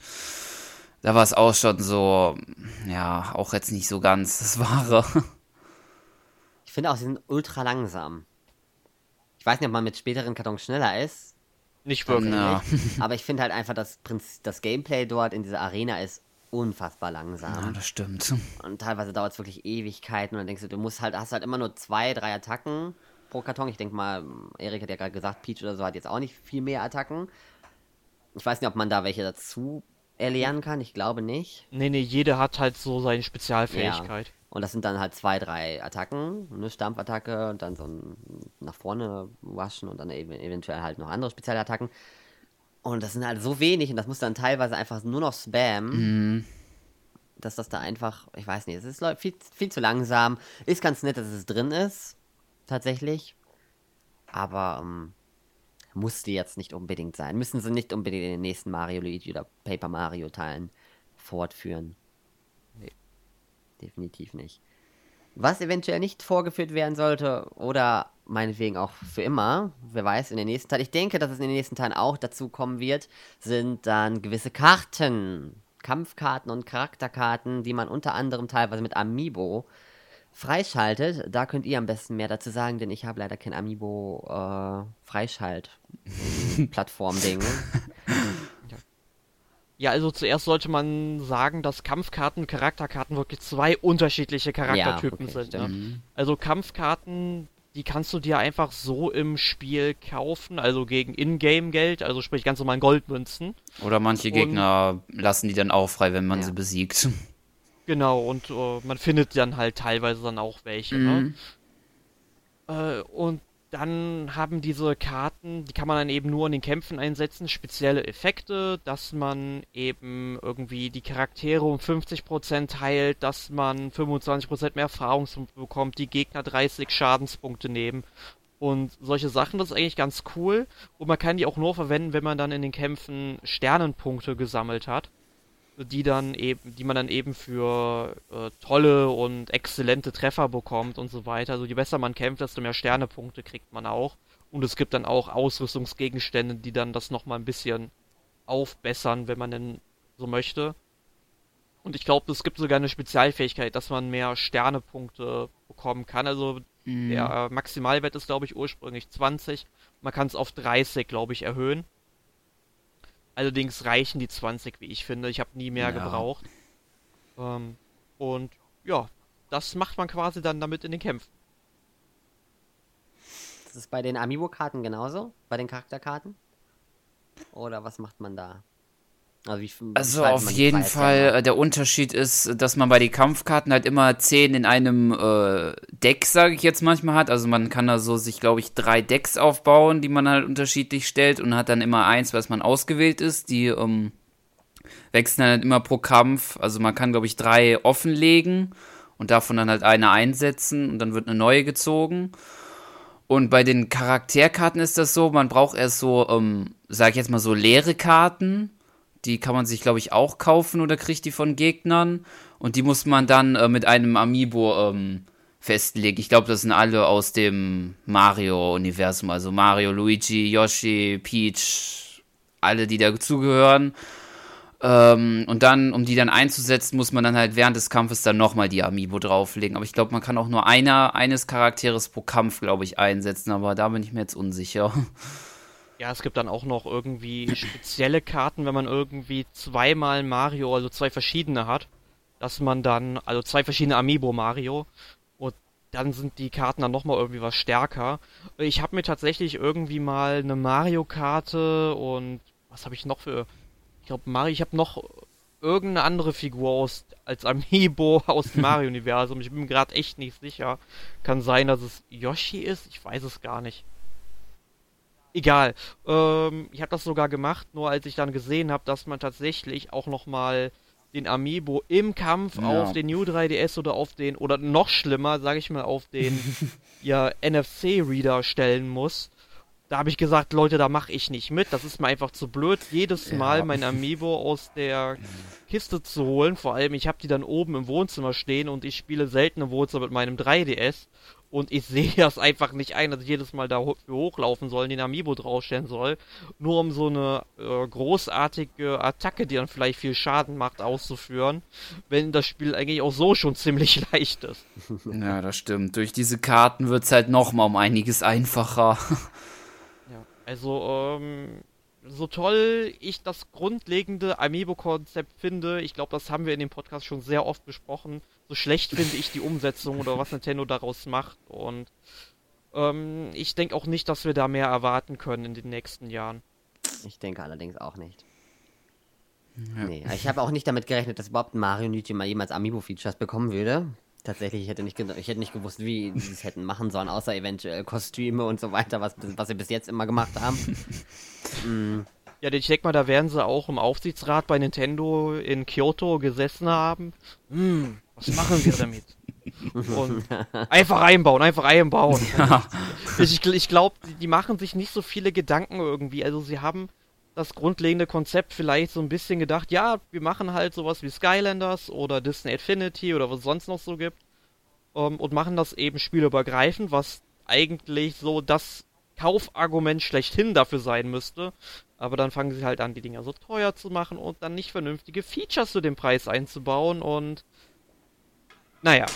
da war es auch schon so, ja, auch jetzt nicht so ganz das Wahre. Ich finde auch, sie sind ultra langsam. Ich weiß nicht, ob man mit späteren Kartons schneller ist, Nicht wirklich. Ja. aber ich finde halt einfach, das, Prinz das Gameplay dort in dieser Arena ist unfassbar Ja, langsam. das stimmt. Und teilweise dauert es wirklich Ewigkeiten und dann denkst du, du musst halt, hast halt immer nur zwei, drei Attacken pro Karton. Ich denke mal, Erik hat ja gerade gesagt, Peach oder so hat jetzt auch nicht viel mehr Attacken. Ich weiß nicht, ob man da welche dazu erlernen kann. Ich glaube nicht. Nee, nee, jeder hat halt so seine Spezialfähigkeit. Und das sind dann halt zwei, drei Attacken, eine Stampfattacke und dann so ein nach vorne waschen und dann eben eventuell halt noch andere spezielle Attacken. Und das sind halt so wenig und das muss dann teilweise einfach nur noch Spam. Mhm. Dass das da einfach, ich weiß nicht, es ist viel, viel zu langsam. Ist ganz nett, dass es drin ist. Tatsächlich. Aber ähm, musste jetzt nicht unbedingt sein. Müssen sie nicht unbedingt in den nächsten Mario, Luigi oder Paper Mario Teilen fortführen. Nee. Definitiv nicht. Was eventuell nicht vorgeführt werden sollte oder meinetwegen auch für immer, wer weiß, in den nächsten Teilen, ich denke, dass es in den nächsten Teilen auch dazu kommen wird, sind dann gewisse Karten, Kampfkarten und Charakterkarten, die man unter anderem teilweise mit Amiibo freischaltet. Da könnt ihr am besten mehr dazu sagen, denn ich habe leider kein Amiibo äh, Freischalt-Plattform-Ding. Ja, also zuerst sollte man sagen, dass Kampfkarten und Charakterkarten wirklich zwei unterschiedliche Charaktertypen ja, okay, sind. Ja. Mhm. Also Kampfkarten, die kannst du dir einfach so im Spiel kaufen, also gegen Ingame-Geld, also sprich ganz normal Goldmünzen. Oder manche Gegner und, lassen die dann auch frei, wenn man ja. sie besiegt. Genau, und uh, man findet dann halt teilweise dann auch welche. Ne? Mhm. Ne? Uh, und dann haben diese Karten, die kann man dann eben nur in den Kämpfen einsetzen, spezielle Effekte, dass man eben irgendwie die Charaktere um 50% heilt, dass man 25% mehr Erfahrung bekommt, die Gegner 30 Schadenspunkte nehmen und solche Sachen, das ist eigentlich ganz cool. Und man kann die auch nur verwenden, wenn man dann in den Kämpfen Sternenpunkte gesammelt hat die dann eben, die man dann eben für äh, tolle und exzellente Treffer bekommt und so weiter. Also je besser man kämpft, desto mehr Sternepunkte kriegt man auch. Und es gibt dann auch Ausrüstungsgegenstände, die dann das nochmal ein bisschen aufbessern, wenn man denn so möchte. Und ich glaube, es gibt sogar eine Spezialfähigkeit, dass man mehr Sternepunkte bekommen kann. Also mhm. der Maximalwert ist, glaube ich, ursprünglich 20. Man kann es auf 30, glaube ich, erhöhen. Allerdings reichen die 20, wie ich finde. Ich habe nie mehr ja. gebraucht. Ähm, und ja, das macht man quasi dann damit in den Kämpfen. Das ist bei den Amiibo-Karten genauso? Bei den Charakterkarten? Oder was macht man da? Also, wie, also auf jeden Fall, äh, der Unterschied ist, dass man bei den Kampfkarten halt immer 10 in einem äh, Deck, sage ich jetzt manchmal, hat. Also man kann da so sich, glaube ich, drei Decks aufbauen, die man halt unterschiedlich stellt und hat dann immer eins, was man ausgewählt ist. Die ähm, wechseln dann halt immer pro Kampf. Also man kann, glaube ich, drei offenlegen und davon dann halt eine einsetzen und dann wird eine neue gezogen. Und bei den Charakterkarten ist das so, man braucht erst so, ähm, sag ich jetzt mal so leere Karten die kann man sich, glaube ich, auch kaufen oder kriegt die von Gegnern. Und die muss man dann äh, mit einem Amiibo ähm, festlegen. Ich glaube, das sind alle aus dem Mario-Universum. Also Mario, Luigi, Yoshi, Peach, alle, die dazugehören. Ähm, und dann, um die dann einzusetzen, muss man dann halt während des Kampfes dann nochmal die Amiibo drauflegen. Aber ich glaube, man kann auch nur einer, eines Charakteres pro Kampf, glaube ich, einsetzen. Aber da bin ich mir jetzt unsicher. Ja, es gibt dann auch noch irgendwie spezielle Karten, wenn man irgendwie zweimal Mario, also zwei verschiedene hat, dass man dann, also zwei verschiedene Amiibo Mario, und dann sind die Karten dann nochmal irgendwie was stärker. Ich habe mir tatsächlich irgendwie mal eine Mario-Karte und was habe ich noch für, ich glaube Mario, ich habe noch irgendeine andere Figur aus, als Amiibo aus dem Mario-Universum. Ich bin mir gerade echt nicht sicher. Kann sein, dass es Yoshi ist, ich weiß es gar nicht. Egal. Ähm, ich habe das sogar gemacht, nur als ich dann gesehen habe, dass man tatsächlich auch nochmal den Amiibo im Kampf ja. auf den New 3DS oder auf den, oder noch schlimmer, sage ich mal, auf den ja, NFC-Reader stellen muss. Da habe ich gesagt, Leute, da mache ich nicht mit. Das ist mir einfach zu blöd, jedes Mal mein Amiibo aus der Kiste zu holen. Vor allem, ich habe die dann oben im Wohnzimmer stehen und ich spiele selten im Wohnzimmer mit meinem 3DS. Und ich sehe das einfach nicht ein, dass ich jedes Mal da hochlaufen soll, den Amiibo draufstellen soll, nur um so eine äh, großartige Attacke, die dann vielleicht viel Schaden macht, auszuführen, wenn das Spiel eigentlich auch so schon ziemlich leicht ist. Ja, das stimmt. Durch diese Karten wird es halt nochmal um einiges einfacher. Ja, also, ähm, so toll ich das grundlegende Amiibo-Konzept finde, ich glaube, das haben wir in dem Podcast schon sehr oft besprochen, so schlecht finde ich die Umsetzung oder was Nintendo daraus macht. Und ähm, ich denke auch nicht, dass wir da mehr erwarten können in den nächsten Jahren. Ich denke allerdings auch nicht. Ja. Nee, ich habe auch nicht damit gerechnet, dass überhaupt Mario Luigi mal jemals Amiibo-Features bekommen würde. Tatsächlich, ich hätte nicht, ich hätte nicht gewusst, wie sie es hätten machen sollen, außer eventuell Kostüme und so weiter, was, was sie bis jetzt immer gemacht haben. mm. Ja, ich denke mal, da werden sie auch im Aufsichtsrat bei Nintendo in Kyoto gesessen haben. Hm, was machen wir damit? Und einfach einbauen, einfach einbauen. Ja. Ich, ich glaube, die machen sich nicht so viele Gedanken irgendwie. Also sie haben das grundlegende Konzept vielleicht so ein bisschen gedacht, ja, wir machen halt sowas wie Skylanders oder Disney Infinity oder was es sonst noch so gibt. Ähm, und machen das eben spielübergreifend, was eigentlich so das Kaufargument schlechthin dafür sein müsste. Aber dann fangen sie halt an, die Dinger so teuer zu machen und dann nicht vernünftige Features zu dem Preis einzubauen und naja,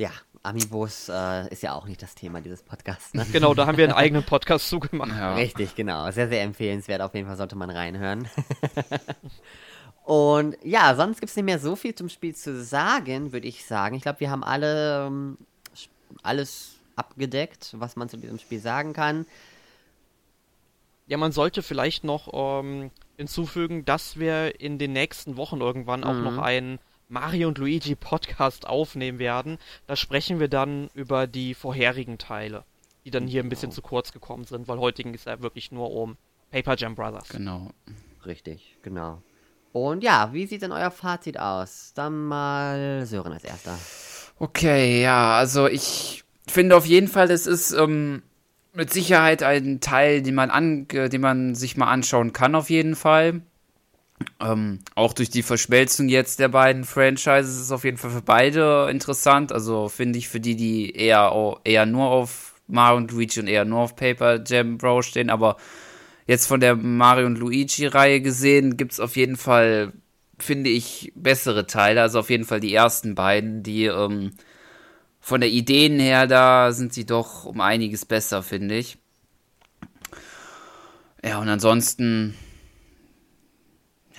ja, Amiibos äh, ist ja auch nicht das Thema dieses Podcasts. Ne? Genau, da haben wir einen eigenen Podcast zugemacht. Ja. Richtig, genau. Sehr, sehr empfehlenswert. Auf jeden Fall sollte man reinhören. Und ja, sonst gibt es nicht mehr so viel zum Spiel zu sagen, würde ich sagen. Ich glaube, wir haben alle ähm, alles abgedeckt, was man zu diesem Spiel sagen kann. Ja, man sollte vielleicht noch ähm, hinzufügen, dass wir in den nächsten Wochen irgendwann auch mhm. noch einen Mario und Luigi Podcast aufnehmen werden. Da sprechen wir dann über die vorherigen Teile, die dann hier ein bisschen genau. zu kurz gekommen sind, weil heute ging es ja wirklich nur um Paper Jam Brothers. Genau. Richtig, genau. Und ja, wie sieht denn euer Fazit aus? Dann mal Sören als erster. Okay, ja, also ich finde auf jeden Fall, es ist ähm, mit Sicherheit ein Teil, den man, an, den man sich mal anschauen kann, auf jeden Fall. Ähm, auch durch die Verschmelzung jetzt der beiden Franchises ist es auf jeden Fall für beide interessant. Also finde ich für die, die eher, eher nur auf Mario und Luigi und eher nur auf Paper Jam Bro stehen. Aber jetzt von der Mario und Luigi-Reihe gesehen gibt es auf jeden Fall, finde ich, bessere Teile. Also auf jeden Fall die ersten beiden, die ähm, von der Ideen her, da sind sie doch um einiges besser, finde ich. Ja, und ansonsten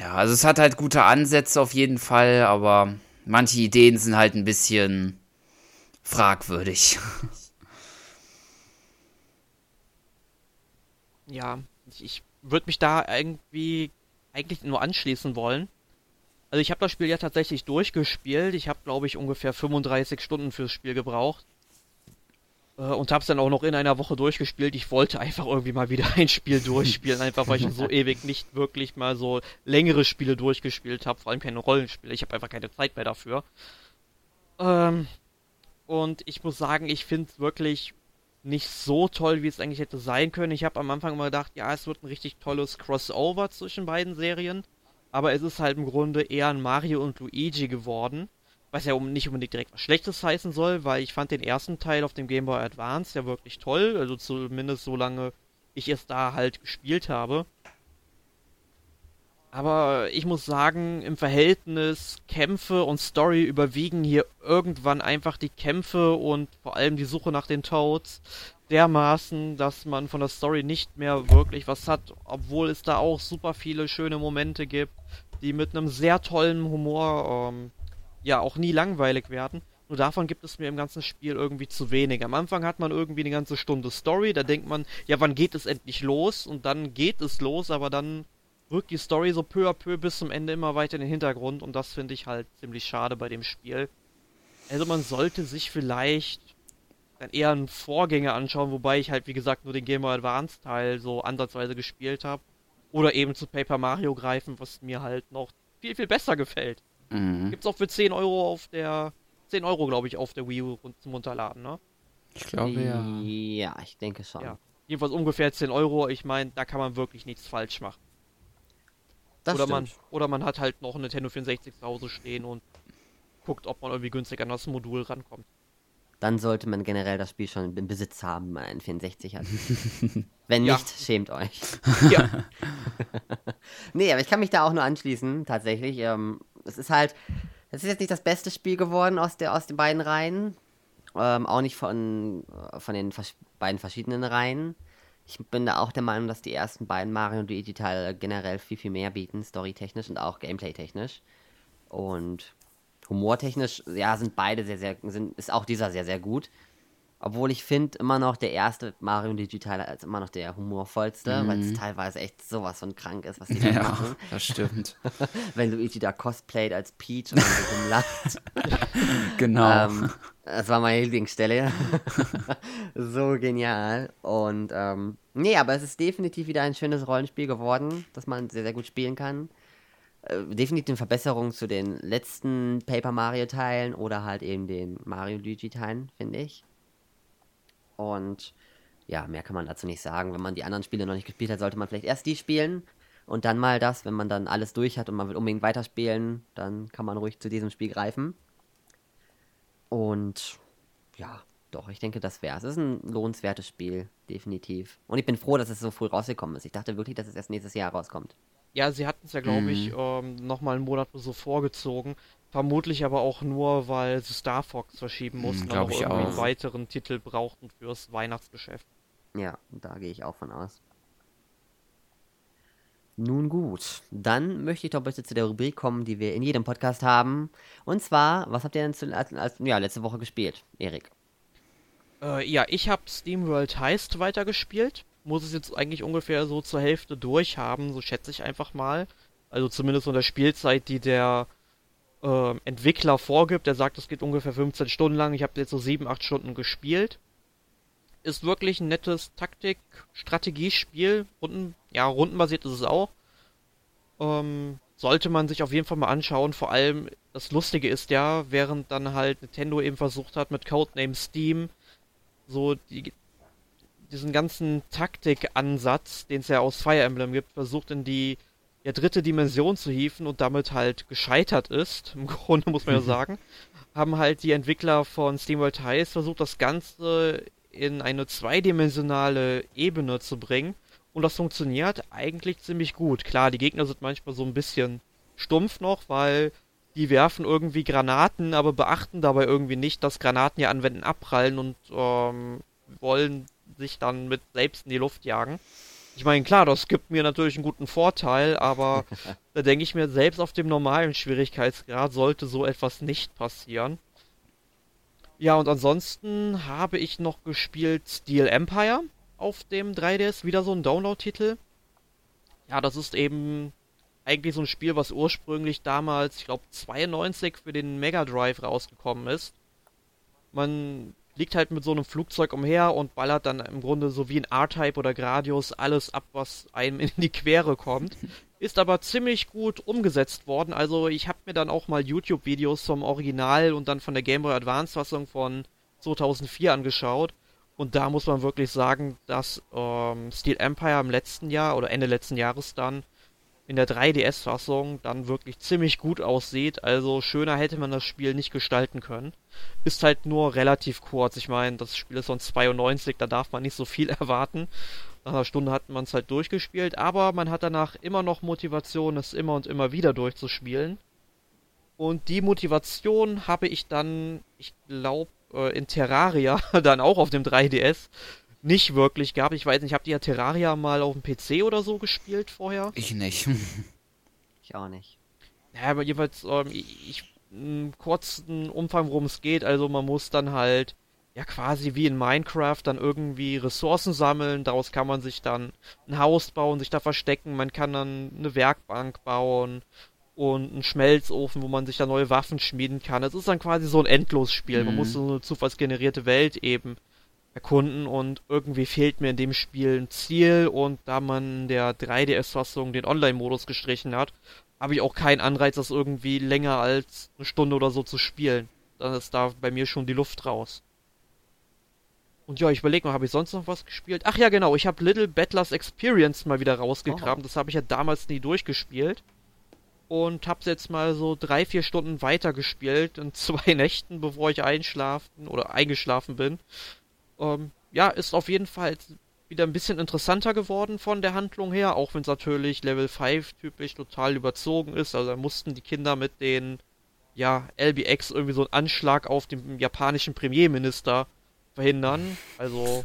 ja, also es hat halt gute Ansätze auf jeden Fall, aber manche Ideen sind halt ein bisschen fragwürdig. Ja, ich, ich würde mich da irgendwie eigentlich nur anschließen wollen. Also ich habe das Spiel ja tatsächlich durchgespielt. Ich habe, glaube ich, ungefähr 35 Stunden fürs Spiel gebraucht. Äh, und hab's dann auch noch in einer Woche durchgespielt. Ich wollte einfach irgendwie mal wieder ein Spiel durchspielen, einfach weil ich so ewig nicht wirklich mal so längere Spiele durchgespielt habe, vor allem keine Rollenspiele. Ich habe einfach keine Zeit mehr dafür. Ähm, und ich muss sagen, ich finde es wirklich nicht so toll, wie es eigentlich hätte sein können. Ich habe am Anfang immer gedacht, ja, es wird ein richtig tolles Crossover zwischen beiden Serien. Aber es ist halt im Grunde eher ein Mario und Luigi geworden. Was ja nicht unbedingt direkt was Schlechtes heißen soll, weil ich fand den ersten Teil auf dem Game Boy Advance ja wirklich toll. Also zumindest solange ich es da halt gespielt habe. Aber ich muss sagen, im Verhältnis Kämpfe und Story überwiegen hier irgendwann einfach die Kämpfe und vor allem die Suche nach den Toads dermaßen, dass man von der Story nicht mehr wirklich was hat, obwohl es da auch super viele schöne Momente gibt, die mit einem sehr tollen Humor ähm, ja auch nie langweilig werden. Nur davon gibt es mir im ganzen Spiel irgendwie zu wenig. Am Anfang hat man irgendwie eine ganze Stunde Story, da denkt man, ja, wann geht es endlich los? Und dann geht es los, aber dann rückt die Story so peu à peu bis zum Ende immer weiter in den Hintergrund und das finde ich halt ziemlich schade bei dem Spiel. Also man sollte sich vielleicht dann eher einen Vorgänger anschauen, wobei ich halt wie gesagt nur den Game Boy Advance Teil so ansatzweise gespielt habe. Oder eben zu Paper Mario greifen, was mir halt noch viel, viel besser gefällt. Mhm. Gibt's auch für 10 Euro auf der 10 Euro, glaube ich, auf der Wii U zum Runterladen, ne? Ich glaube ja. Ja, ich denke schon. Ja. Jedenfalls ungefähr 10 Euro. Ich meine, da kann man wirklich nichts falsch machen. Das oder man oder man hat halt noch ein Nintendo 64 zu Hause stehen und guckt, ob man irgendwie günstig an das Modul rankommt. Dann sollte man generell das Spiel schon im Besitz haben, wenn man einen 64 hat. Wenn nicht, ja. schämt euch. Ja. nee, aber ich kann mich da auch nur anschließen, tatsächlich. Ähm, es ist halt, es ist jetzt nicht das beste Spiel geworden aus, der, aus den beiden Reihen. Ähm, auch nicht von, von den vers beiden verschiedenen Reihen. Ich bin da auch der Meinung, dass die ersten beiden Mario und Luigi-Teile generell viel, viel mehr bieten, storytechnisch und auch gameplay-technisch. Und humortechnisch, ja, sind beide sehr, sehr, sind, ist auch dieser sehr, sehr gut. Obwohl ich finde immer noch der erste Mario Digital als immer noch der humorvollste, Mhm. weil es teilweise echt sowas von krank ist, was die da Ja, machen. das stimmt. Wenn Luigi da cosplayt als Peach und dann so rumlacht. genau. Ähm, das war meine Lieblingsstelle. so genial. Und ähm, nee, aber es ist definitiv wieder ein schönes Rollenspiel geworden, das man sehr, sehr gut spielen kann. Äh, definitiv eine Verbesserung zu den letzten Paper Mario Teilen oder halt eben den Mario Luigi Teilen, finde ich. Und ja, mehr kann man dazu nicht sagen. Wenn man die anderen Spiele noch nicht gespielt hat, sollte man vielleicht erst die spielen und dann mal das. Wenn man dann alles durch hat und man will unbedingt weiterspielen, dann kann man ruhig zu diesem Spiel greifen. Und ja, doch, ich denke, das wäre es. Es ist ein lohnenswertes Spiel, definitiv. Und ich bin froh, dass es so früh rausgekommen ist. Ich dachte wirklich, dass es erst nächstes Jahr rauskommt. Ja, sie hatten es ja, glaube ich, ähm, nochmal einen Monat so vorgezogen. Vermutlich aber auch nur, weil sie Star Fox verschieben mussten und glaub auch ich irgendwie auch. einen weiteren Titel brauchten fürs Weihnachtsgeschäft. Ja, da gehe ich auch von aus. Nun gut, dann möchte ich doch bitte zu der Rubrik kommen, die wir in jedem Podcast haben. Und zwar, was habt ihr denn zu, als, als, ja, letzte Woche gespielt, Erik? Äh, ja, ich habe SteamWorld Heist weitergespielt. Muss es jetzt eigentlich ungefähr so zur Hälfte durch haben, so schätze ich einfach mal. Also zumindest von der Spielzeit, die der ähm, Entwickler vorgibt. Der sagt, es geht ungefähr 15 Stunden lang. Ich habe jetzt so 7, 8 Stunden gespielt. Ist wirklich ein nettes Taktik-Strategiespiel. Runden, ja, rundenbasiert ist es auch. Ähm, sollte man sich auf jeden Fall mal anschauen. Vor allem, das Lustige ist ja, während dann halt Nintendo eben versucht hat, mit Codename Steam so die, diesen ganzen Taktikansatz, den es ja aus Fire Emblem gibt, versucht in die ja, dritte Dimension zu hieven und damit halt gescheitert ist, im Grunde muss man ja sagen, haben halt die Entwickler von SteamWorld Heist versucht, das Ganze in eine zweidimensionale Ebene zu bringen. Und das funktioniert eigentlich ziemlich gut. Klar, die Gegner sind manchmal so ein bisschen stumpf noch, weil die werfen irgendwie Granaten, aber beachten dabei irgendwie nicht, dass Granaten ja anwenden abprallen und ähm, wollen sich dann mit selbst in die Luft jagen. Ich meine, klar, das gibt mir natürlich einen guten Vorteil, aber da denke ich mir, selbst auf dem normalen Schwierigkeitsgrad sollte so etwas nicht passieren. Ja, und ansonsten habe ich noch gespielt Steel Empire auf dem 3DS, wieder so ein Download-Titel. Ja, das ist eben eigentlich so ein Spiel, was ursprünglich damals, ich glaube 92 für den Mega Drive rausgekommen ist. Man fliegt halt mit so einem Flugzeug umher und ballert dann im Grunde so wie ein R-Type oder Gradius alles ab, was einem in die Quere kommt. Ist aber ziemlich gut umgesetzt worden. Also ich habe mir dann auch mal YouTube-Videos vom Original und dann von der Game Boy Advance-Fassung von 2004 angeschaut. Und da muss man wirklich sagen, dass ähm, Steel Empire im letzten Jahr oder Ende letzten Jahres dann in der 3DS-Fassung dann wirklich ziemlich gut aussieht. Also schöner hätte man das Spiel nicht gestalten können. Ist halt nur relativ kurz. Ich meine, das Spiel ist von 92, da darf man nicht so viel erwarten. Nach einer Stunde hat man es halt durchgespielt, aber man hat danach immer noch Motivation, es immer und immer wieder durchzuspielen. Und die Motivation habe ich dann, ich glaube, äh, in Terraria dann auch auf dem 3DS nicht wirklich gehabt. Ich weiß nicht, habt ihr Terraria mal auf dem PC oder so gespielt vorher? Ich nicht. Ich auch nicht. Ja, aber jedenfalls, ähm, ich, ich einen kurzen Umfang, worum es geht. Also man muss dann halt, ja quasi wie in Minecraft, dann irgendwie Ressourcen sammeln. Daraus kann man sich dann ein Haus bauen, sich da verstecken. Man kann dann eine Werkbank bauen und einen Schmelzofen, wo man sich da neue Waffen schmieden kann. Es ist dann quasi so ein Endlosspiel. Man Mhm. muss so eine zufallsgenerierte Welt eben erkunden und irgendwie fehlt mir in dem Spiel ein Ziel und da man der 3DS-Fassung den Online-Modus gestrichen hat, habe ich auch keinen Anreiz, das irgendwie länger als eine Stunde oder so zu spielen. Dann ist da bei mir schon die Luft raus. Und ja, ich überlege mal, habe ich sonst noch was gespielt? Ach ja, genau, ich habe Little Battlers Experience mal wieder rausgegraben. Das habe ich ja damals nie durchgespielt. Und hab's jetzt mal so drei, vier Stunden weitergespielt in zwei Nächten, bevor ich einschlafen oder eingeschlafen bin. Ähm, ja, ist auf jeden Fall wieder ein bisschen interessanter geworden von der Handlung her, auch wenn es natürlich Level 5 typisch total überzogen ist. Also da mussten die Kinder mit den ja, LBX irgendwie so einen Anschlag auf den japanischen Premierminister verhindern. Also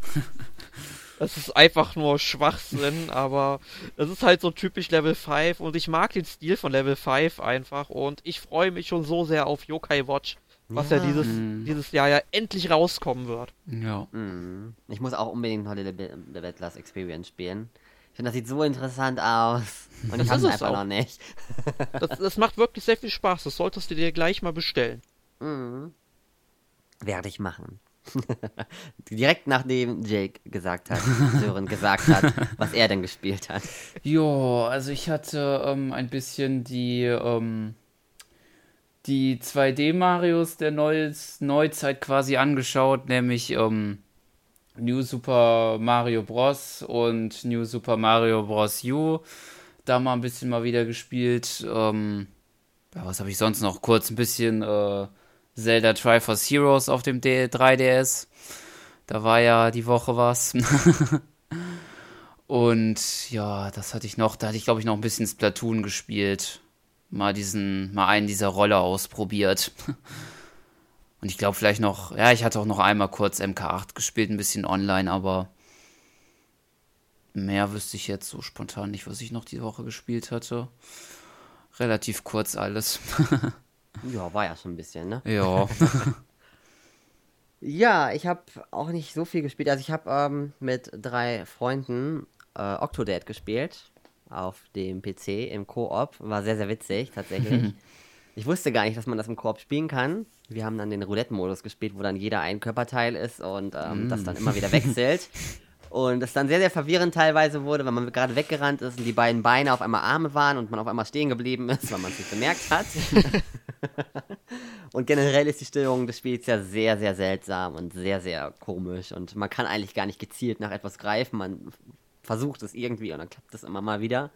das ist einfach nur Schwachsinn, aber das ist halt so typisch Level 5 und ich mag den Stil von Level 5 einfach und ich freue mich schon so sehr auf Yokai Watch was ja, Ja. dieses, Mhm. dieses Jahr ja endlich rauskommen wird. Ja. Mhm. Ich muss auch unbedingt noch Little Bit The Battlers Experience spielen. Ich finde, das sieht so interessant aus. Und Das ich habe es einfach auch. noch nicht. Das, das macht wirklich sehr viel Spaß. Das solltest du dir gleich mal bestellen. Mhm. Werde ich machen. Direkt nachdem Jake gesagt hat, Sören gesagt hat, was er denn gespielt hat. Ja, also ich hatte ähm, ein bisschen die, ähm, die 2D-Marios der Neues, Neuzeit quasi angeschaut, nämlich ähm, New Super Mario Bros. und New Super Mario Bros. U. Da mal ein bisschen mal wieder gespielt. Ähm, ja, was habe ich sonst noch? Kurz ein bisschen äh, Zelda Triforce Heroes auf dem D 3DS. Da war ja die Woche was. Und ja, das hatte ich noch. Da hatte ich, glaube ich, noch ein bisschen Splatoon gespielt. Mal diesen, mal einen dieser Roller ausprobiert. Und ich glaube vielleicht noch, ja, ich hatte auch noch einmal kurz MK8 gespielt, ein bisschen online, aber mehr wüsste ich jetzt so spontan nicht, was ich noch die Woche gespielt hatte. Relativ kurz alles. Ja, war ja schon ein bisschen, ne? ja. Ja, ich habe auch nicht so viel gespielt. Also ich habe ähm, mit drei Freunden äh, Octodad gespielt auf dem PC im Koop. War sehr, sehr witzig, tatsächlich. ich wusste gar nicht, dass man das im Koop spielen kann. Wir haben dann den Roulette-Modus gespielt, wo dann jeder ein Körperteil ist und ähm, das dann immer wieder wechselt. Und es dann sehr, sehr verwirrend teilweise wurde, wenn man gerade weggerannt ist und die beiden Beine auf einmal Arme waren und man auf einmal stehen geblieben ist, weil man es nicht bemerkt hat. Und generell ist die Steuerung des Spiels ja sehr, sehr seltsam und sehr, sehr komisch. Und man kann eigentlich gar nicht gezielt nach etwas greifen. Man versucht es irgendwie und dann klappt es immer mal wieder.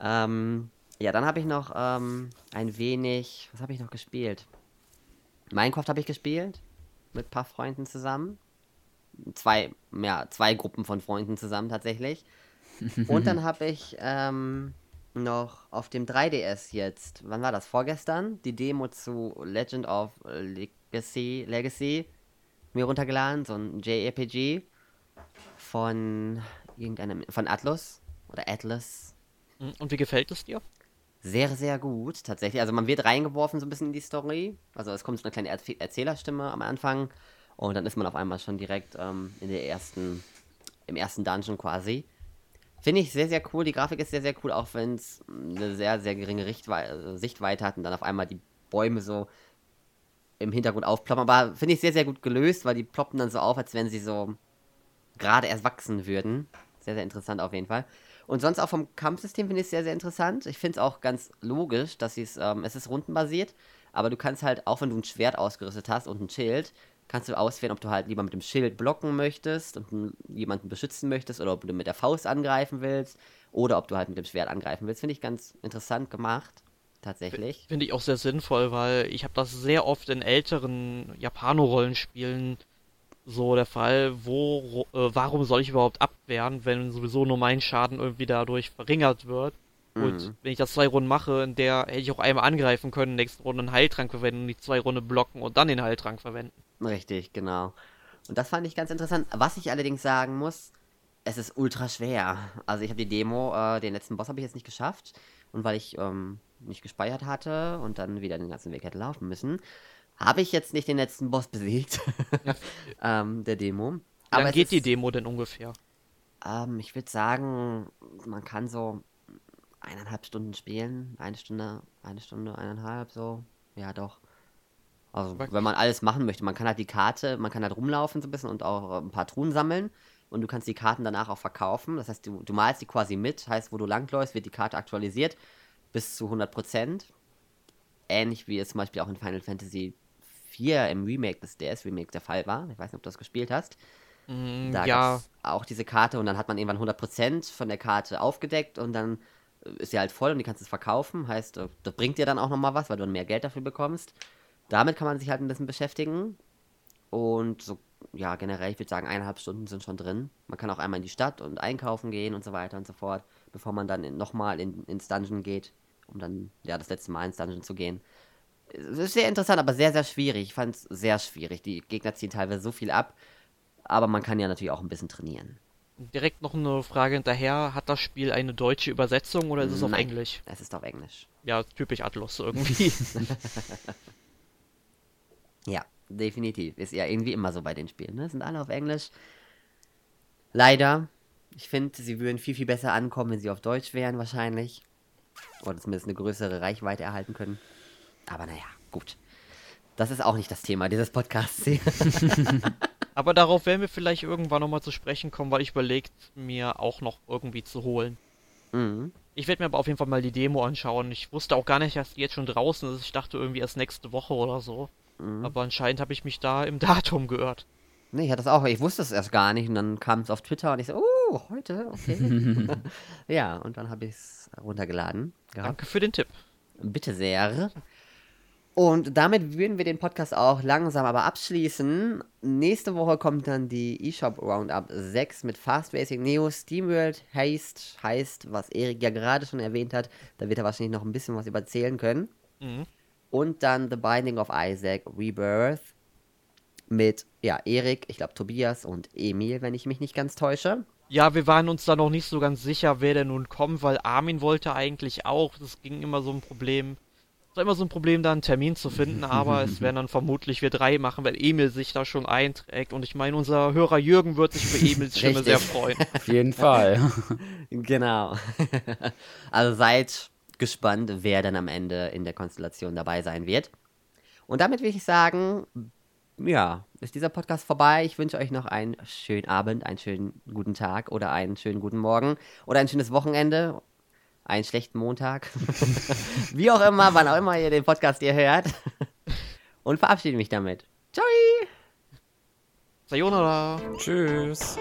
Ähm, ja, dann habe ich noch ähm, ein wenig. Was habe ich noch gespielt? Minecraft habe ich gespielt. Mit ein paar Freunden zusammen. Zwei, ja, zwei Gruppen von Freunden zusammen tatsächlich. Und dann habe ich ähm, noch auf dem 3DS jetzt, wann war das? Vorgestern? Die Demo zu Legend of Legacy, Legacy mir runtergeladen, so ein JRPG von irgendeinem, von Atlus oder Atlas. Hm, Und wie gefällt es dir? Sehr, sehr gut, tatsächlich. Also man wird reingeworfen so ein bisschen in die Story. Also es kommt so eine kleine Erz- Erzählerstimme am Anfang und dann ist man auf einmal schon direkt ähm, in der ersten, im ersten Dungeon quasi. Finde ich sehr, sehr cool. Die Grafik ist sehr, sehr cool, auch wenn es eine sehr, sehr geringe Richtwei äh, Sichtweite hat und dann auf einmal die Bäume so im Hintergrund aufploppen. Aber finde ich sehr, sehr gut gelöst, weil die ploppen dann so auf, als wenn sie so gerade erst wachsen würden. Sehr, sehr interessant auf jeden Fall. Und sonst auch vom Kampfsystem finde ich es sehr, sehr interessant. Ich finde es auch ganz logisch, dass es, ähm, es ist rundenbasiert, aber du kannst halt, auch wenn du ein Schwert ausgerüstet hast und ein Schild, kannst du auswählen, ob du halt lieber mit dem Schild blocken möchtest und jemanden beschützen möchtest oder ob du mit der Faust angreifen willst oder ob du halt mit dem Schwert angreifen willst. Finde ich ganz interessant gemacht, tatsächlich. Finde ich auch sehr sinnvoll, weil ich habe das sehr oft in älteren Japano-Rollenspielen so der Fall, wo, äh, warum soll ich überhaupt abwehren, wenn sowieso nur mein Schaden irgendwie dadurch verringert wird. Und Mhm. wenn ich das zwei Runden mache, in der hätte ich auch einmal angreifen können, nächste Runde einen Heiltrank verwenden und die zwei Runden blocken und dann den Heiltrank verwenden. Richtig, genau. Und das fand ich ganz interessant. Was ich allerdings sagen muss, es ist ultra schwer. Also ich habe die Demo, äh, den letzten Boss habe ich jetzt nicht geschafft. Und weil ich ähm, nicht gespeichert hatte und dann wieder den ganzen Weg hätte laufen müssen, habe ich jetzt nicht den letzten Boss besiegt. ähm, der Demo. Aber es geht die ist- Demo denn ungefähr? Ähm, ich würde sagen, man kann so eineinhalb Stunden spielen. Eine Stunde, eine Stunde, eineinhalb, so. Ja, doch. Also, wenn man alles machen möchte, man kann halt die Karte, man kann halt rumlaufen so ein bisschen und auch äh, ein paar Truhen sammeln. Und du kannst die Karten danach auch verkaufen. Das heißt, du, du malst die quasi mit. Heißt, wo du langläufst, wird die Karte aktualisiert bis zu 100%. Ähnlich wie es zum Beispiel auch in Final Fantasy 4 im Remake des DS-Remakes der Fall war. Ich weiß nicht, ob du das gespielt hast. Mm, Da ja, gab's auch diese Karte und dann hat man irgendwann 100% von der Karte aufgedeckt und dann äh, ist sie halt voll und die kannst du verkaufen. Heißt, äh, das bringt dir dann auch nochmal was, weil du dann mehr Geld dafür bekommst. Damit kann man sich halt ein bisschen beschäftigen. Und so, ja, generell, ich würde sagen, eineinhalb Stunden sind schon drin. Man kann auch einmal in die Stadt und einkaufen gehen und so weiter und so fort, bevor man dann in, nochmal in, ins Dungeon geht, um dann, ja, das letzte Mal ins Dungeon zu gehen. Es ist sehr interessant, aber sehr, sehr schwierig. Ich fand es sehr schwierig. Die Gegner ziehen teilweise so viel ab. Aber man kann ja natürlich auch ein bisschen trainieren. direkt noch eine Frage hinterher. Hat das Spiel eine deutsche Übersetzung oder ist es auf Nein. Englisch? Es ist auf Englisch. Ja, typisch Atlus irgendwie. Ja, definitiv. Ist ja irgendwie immer so bei den Spielen. Ne? Sind alle auf Englisch. Leider. Ich finde, sie würden viel, viel besser ankommen, wenn sie auf Deutsch wären, wahrscheinlich. Oder zumindest eine größere Reichweite erhalten können. Aber naja, gut. Das ist auch nicht das Thema dieses Podcasts. Aber darauf werden wir vielleicht irgendwann nochmal zu sprechen kommen, weil ich überlegt mir auch noch irgendwie zu holen. mhm. Ich werde mir aber auf jeden Fall mal die Demo anschauen. Ich wusste auch gar nicht, dass die jetzt schon draußen ist. Ich dachte irgendwie erst nächste Woche oder so. Mhm. Aber anscheinend habe ich mich da im Datum geirrt. Nee, ich hatte das auch. Ich wusste es erst gar nicht. Und dann kam es auf Twitter und ich so, oh, heute, okay. ja, und dann habe ich es runtergeladen. Gehabt. Danke für den Tipp. Bitte sehr. Und damit würden wir den Podcast auch langsam aber abschließen. Nächste Woche kommt dann die eShop Roundup 6 mit Fast Racing Neo SteamWorld Haste heißt, was Erik ja gerade schon erwähnt hat. Da wird er wahrscheinlich noch ein bisschen was überzählen können. Mhm. Und dann The Binding of Isaac Rebirth mit, ja, Erik, ich glaube Tobias und Emil, wenn ich mich nicht ganz täusche. Ja, wir waren uns da noch nicht so ganz sicher, wer denn nun kommt, weil Armin wollte eigentlich auch. Das ging immer so ein Problem. Es war immer so ein Problem, da einen Termin zu finden, aber es werden dann vermutlich wir drei machen, weil Emil sich da schon einträgt. Und ich meine, unser Hörer Jürgen wird sich über Emils Stimme Richtig. sehr freuen. Auf jeden Fall. Genau. also seid gespannt, wer dann am Ende in der Konstellation dabei sein wird. Und damit will ich sagen, ja, ist dieser Podcast vorbei. Ich wünsche euch noch einen schönen Abend, einen schönen guten Tag oder einen schönen guten Morgen oder ein schönes Wochenende, einen schlechten Montag. Wie auch immer, wann auch immer ihr den Podcast ihr hört. Und verabschiede mich damit. Ciao! Sayonara! Tschüss.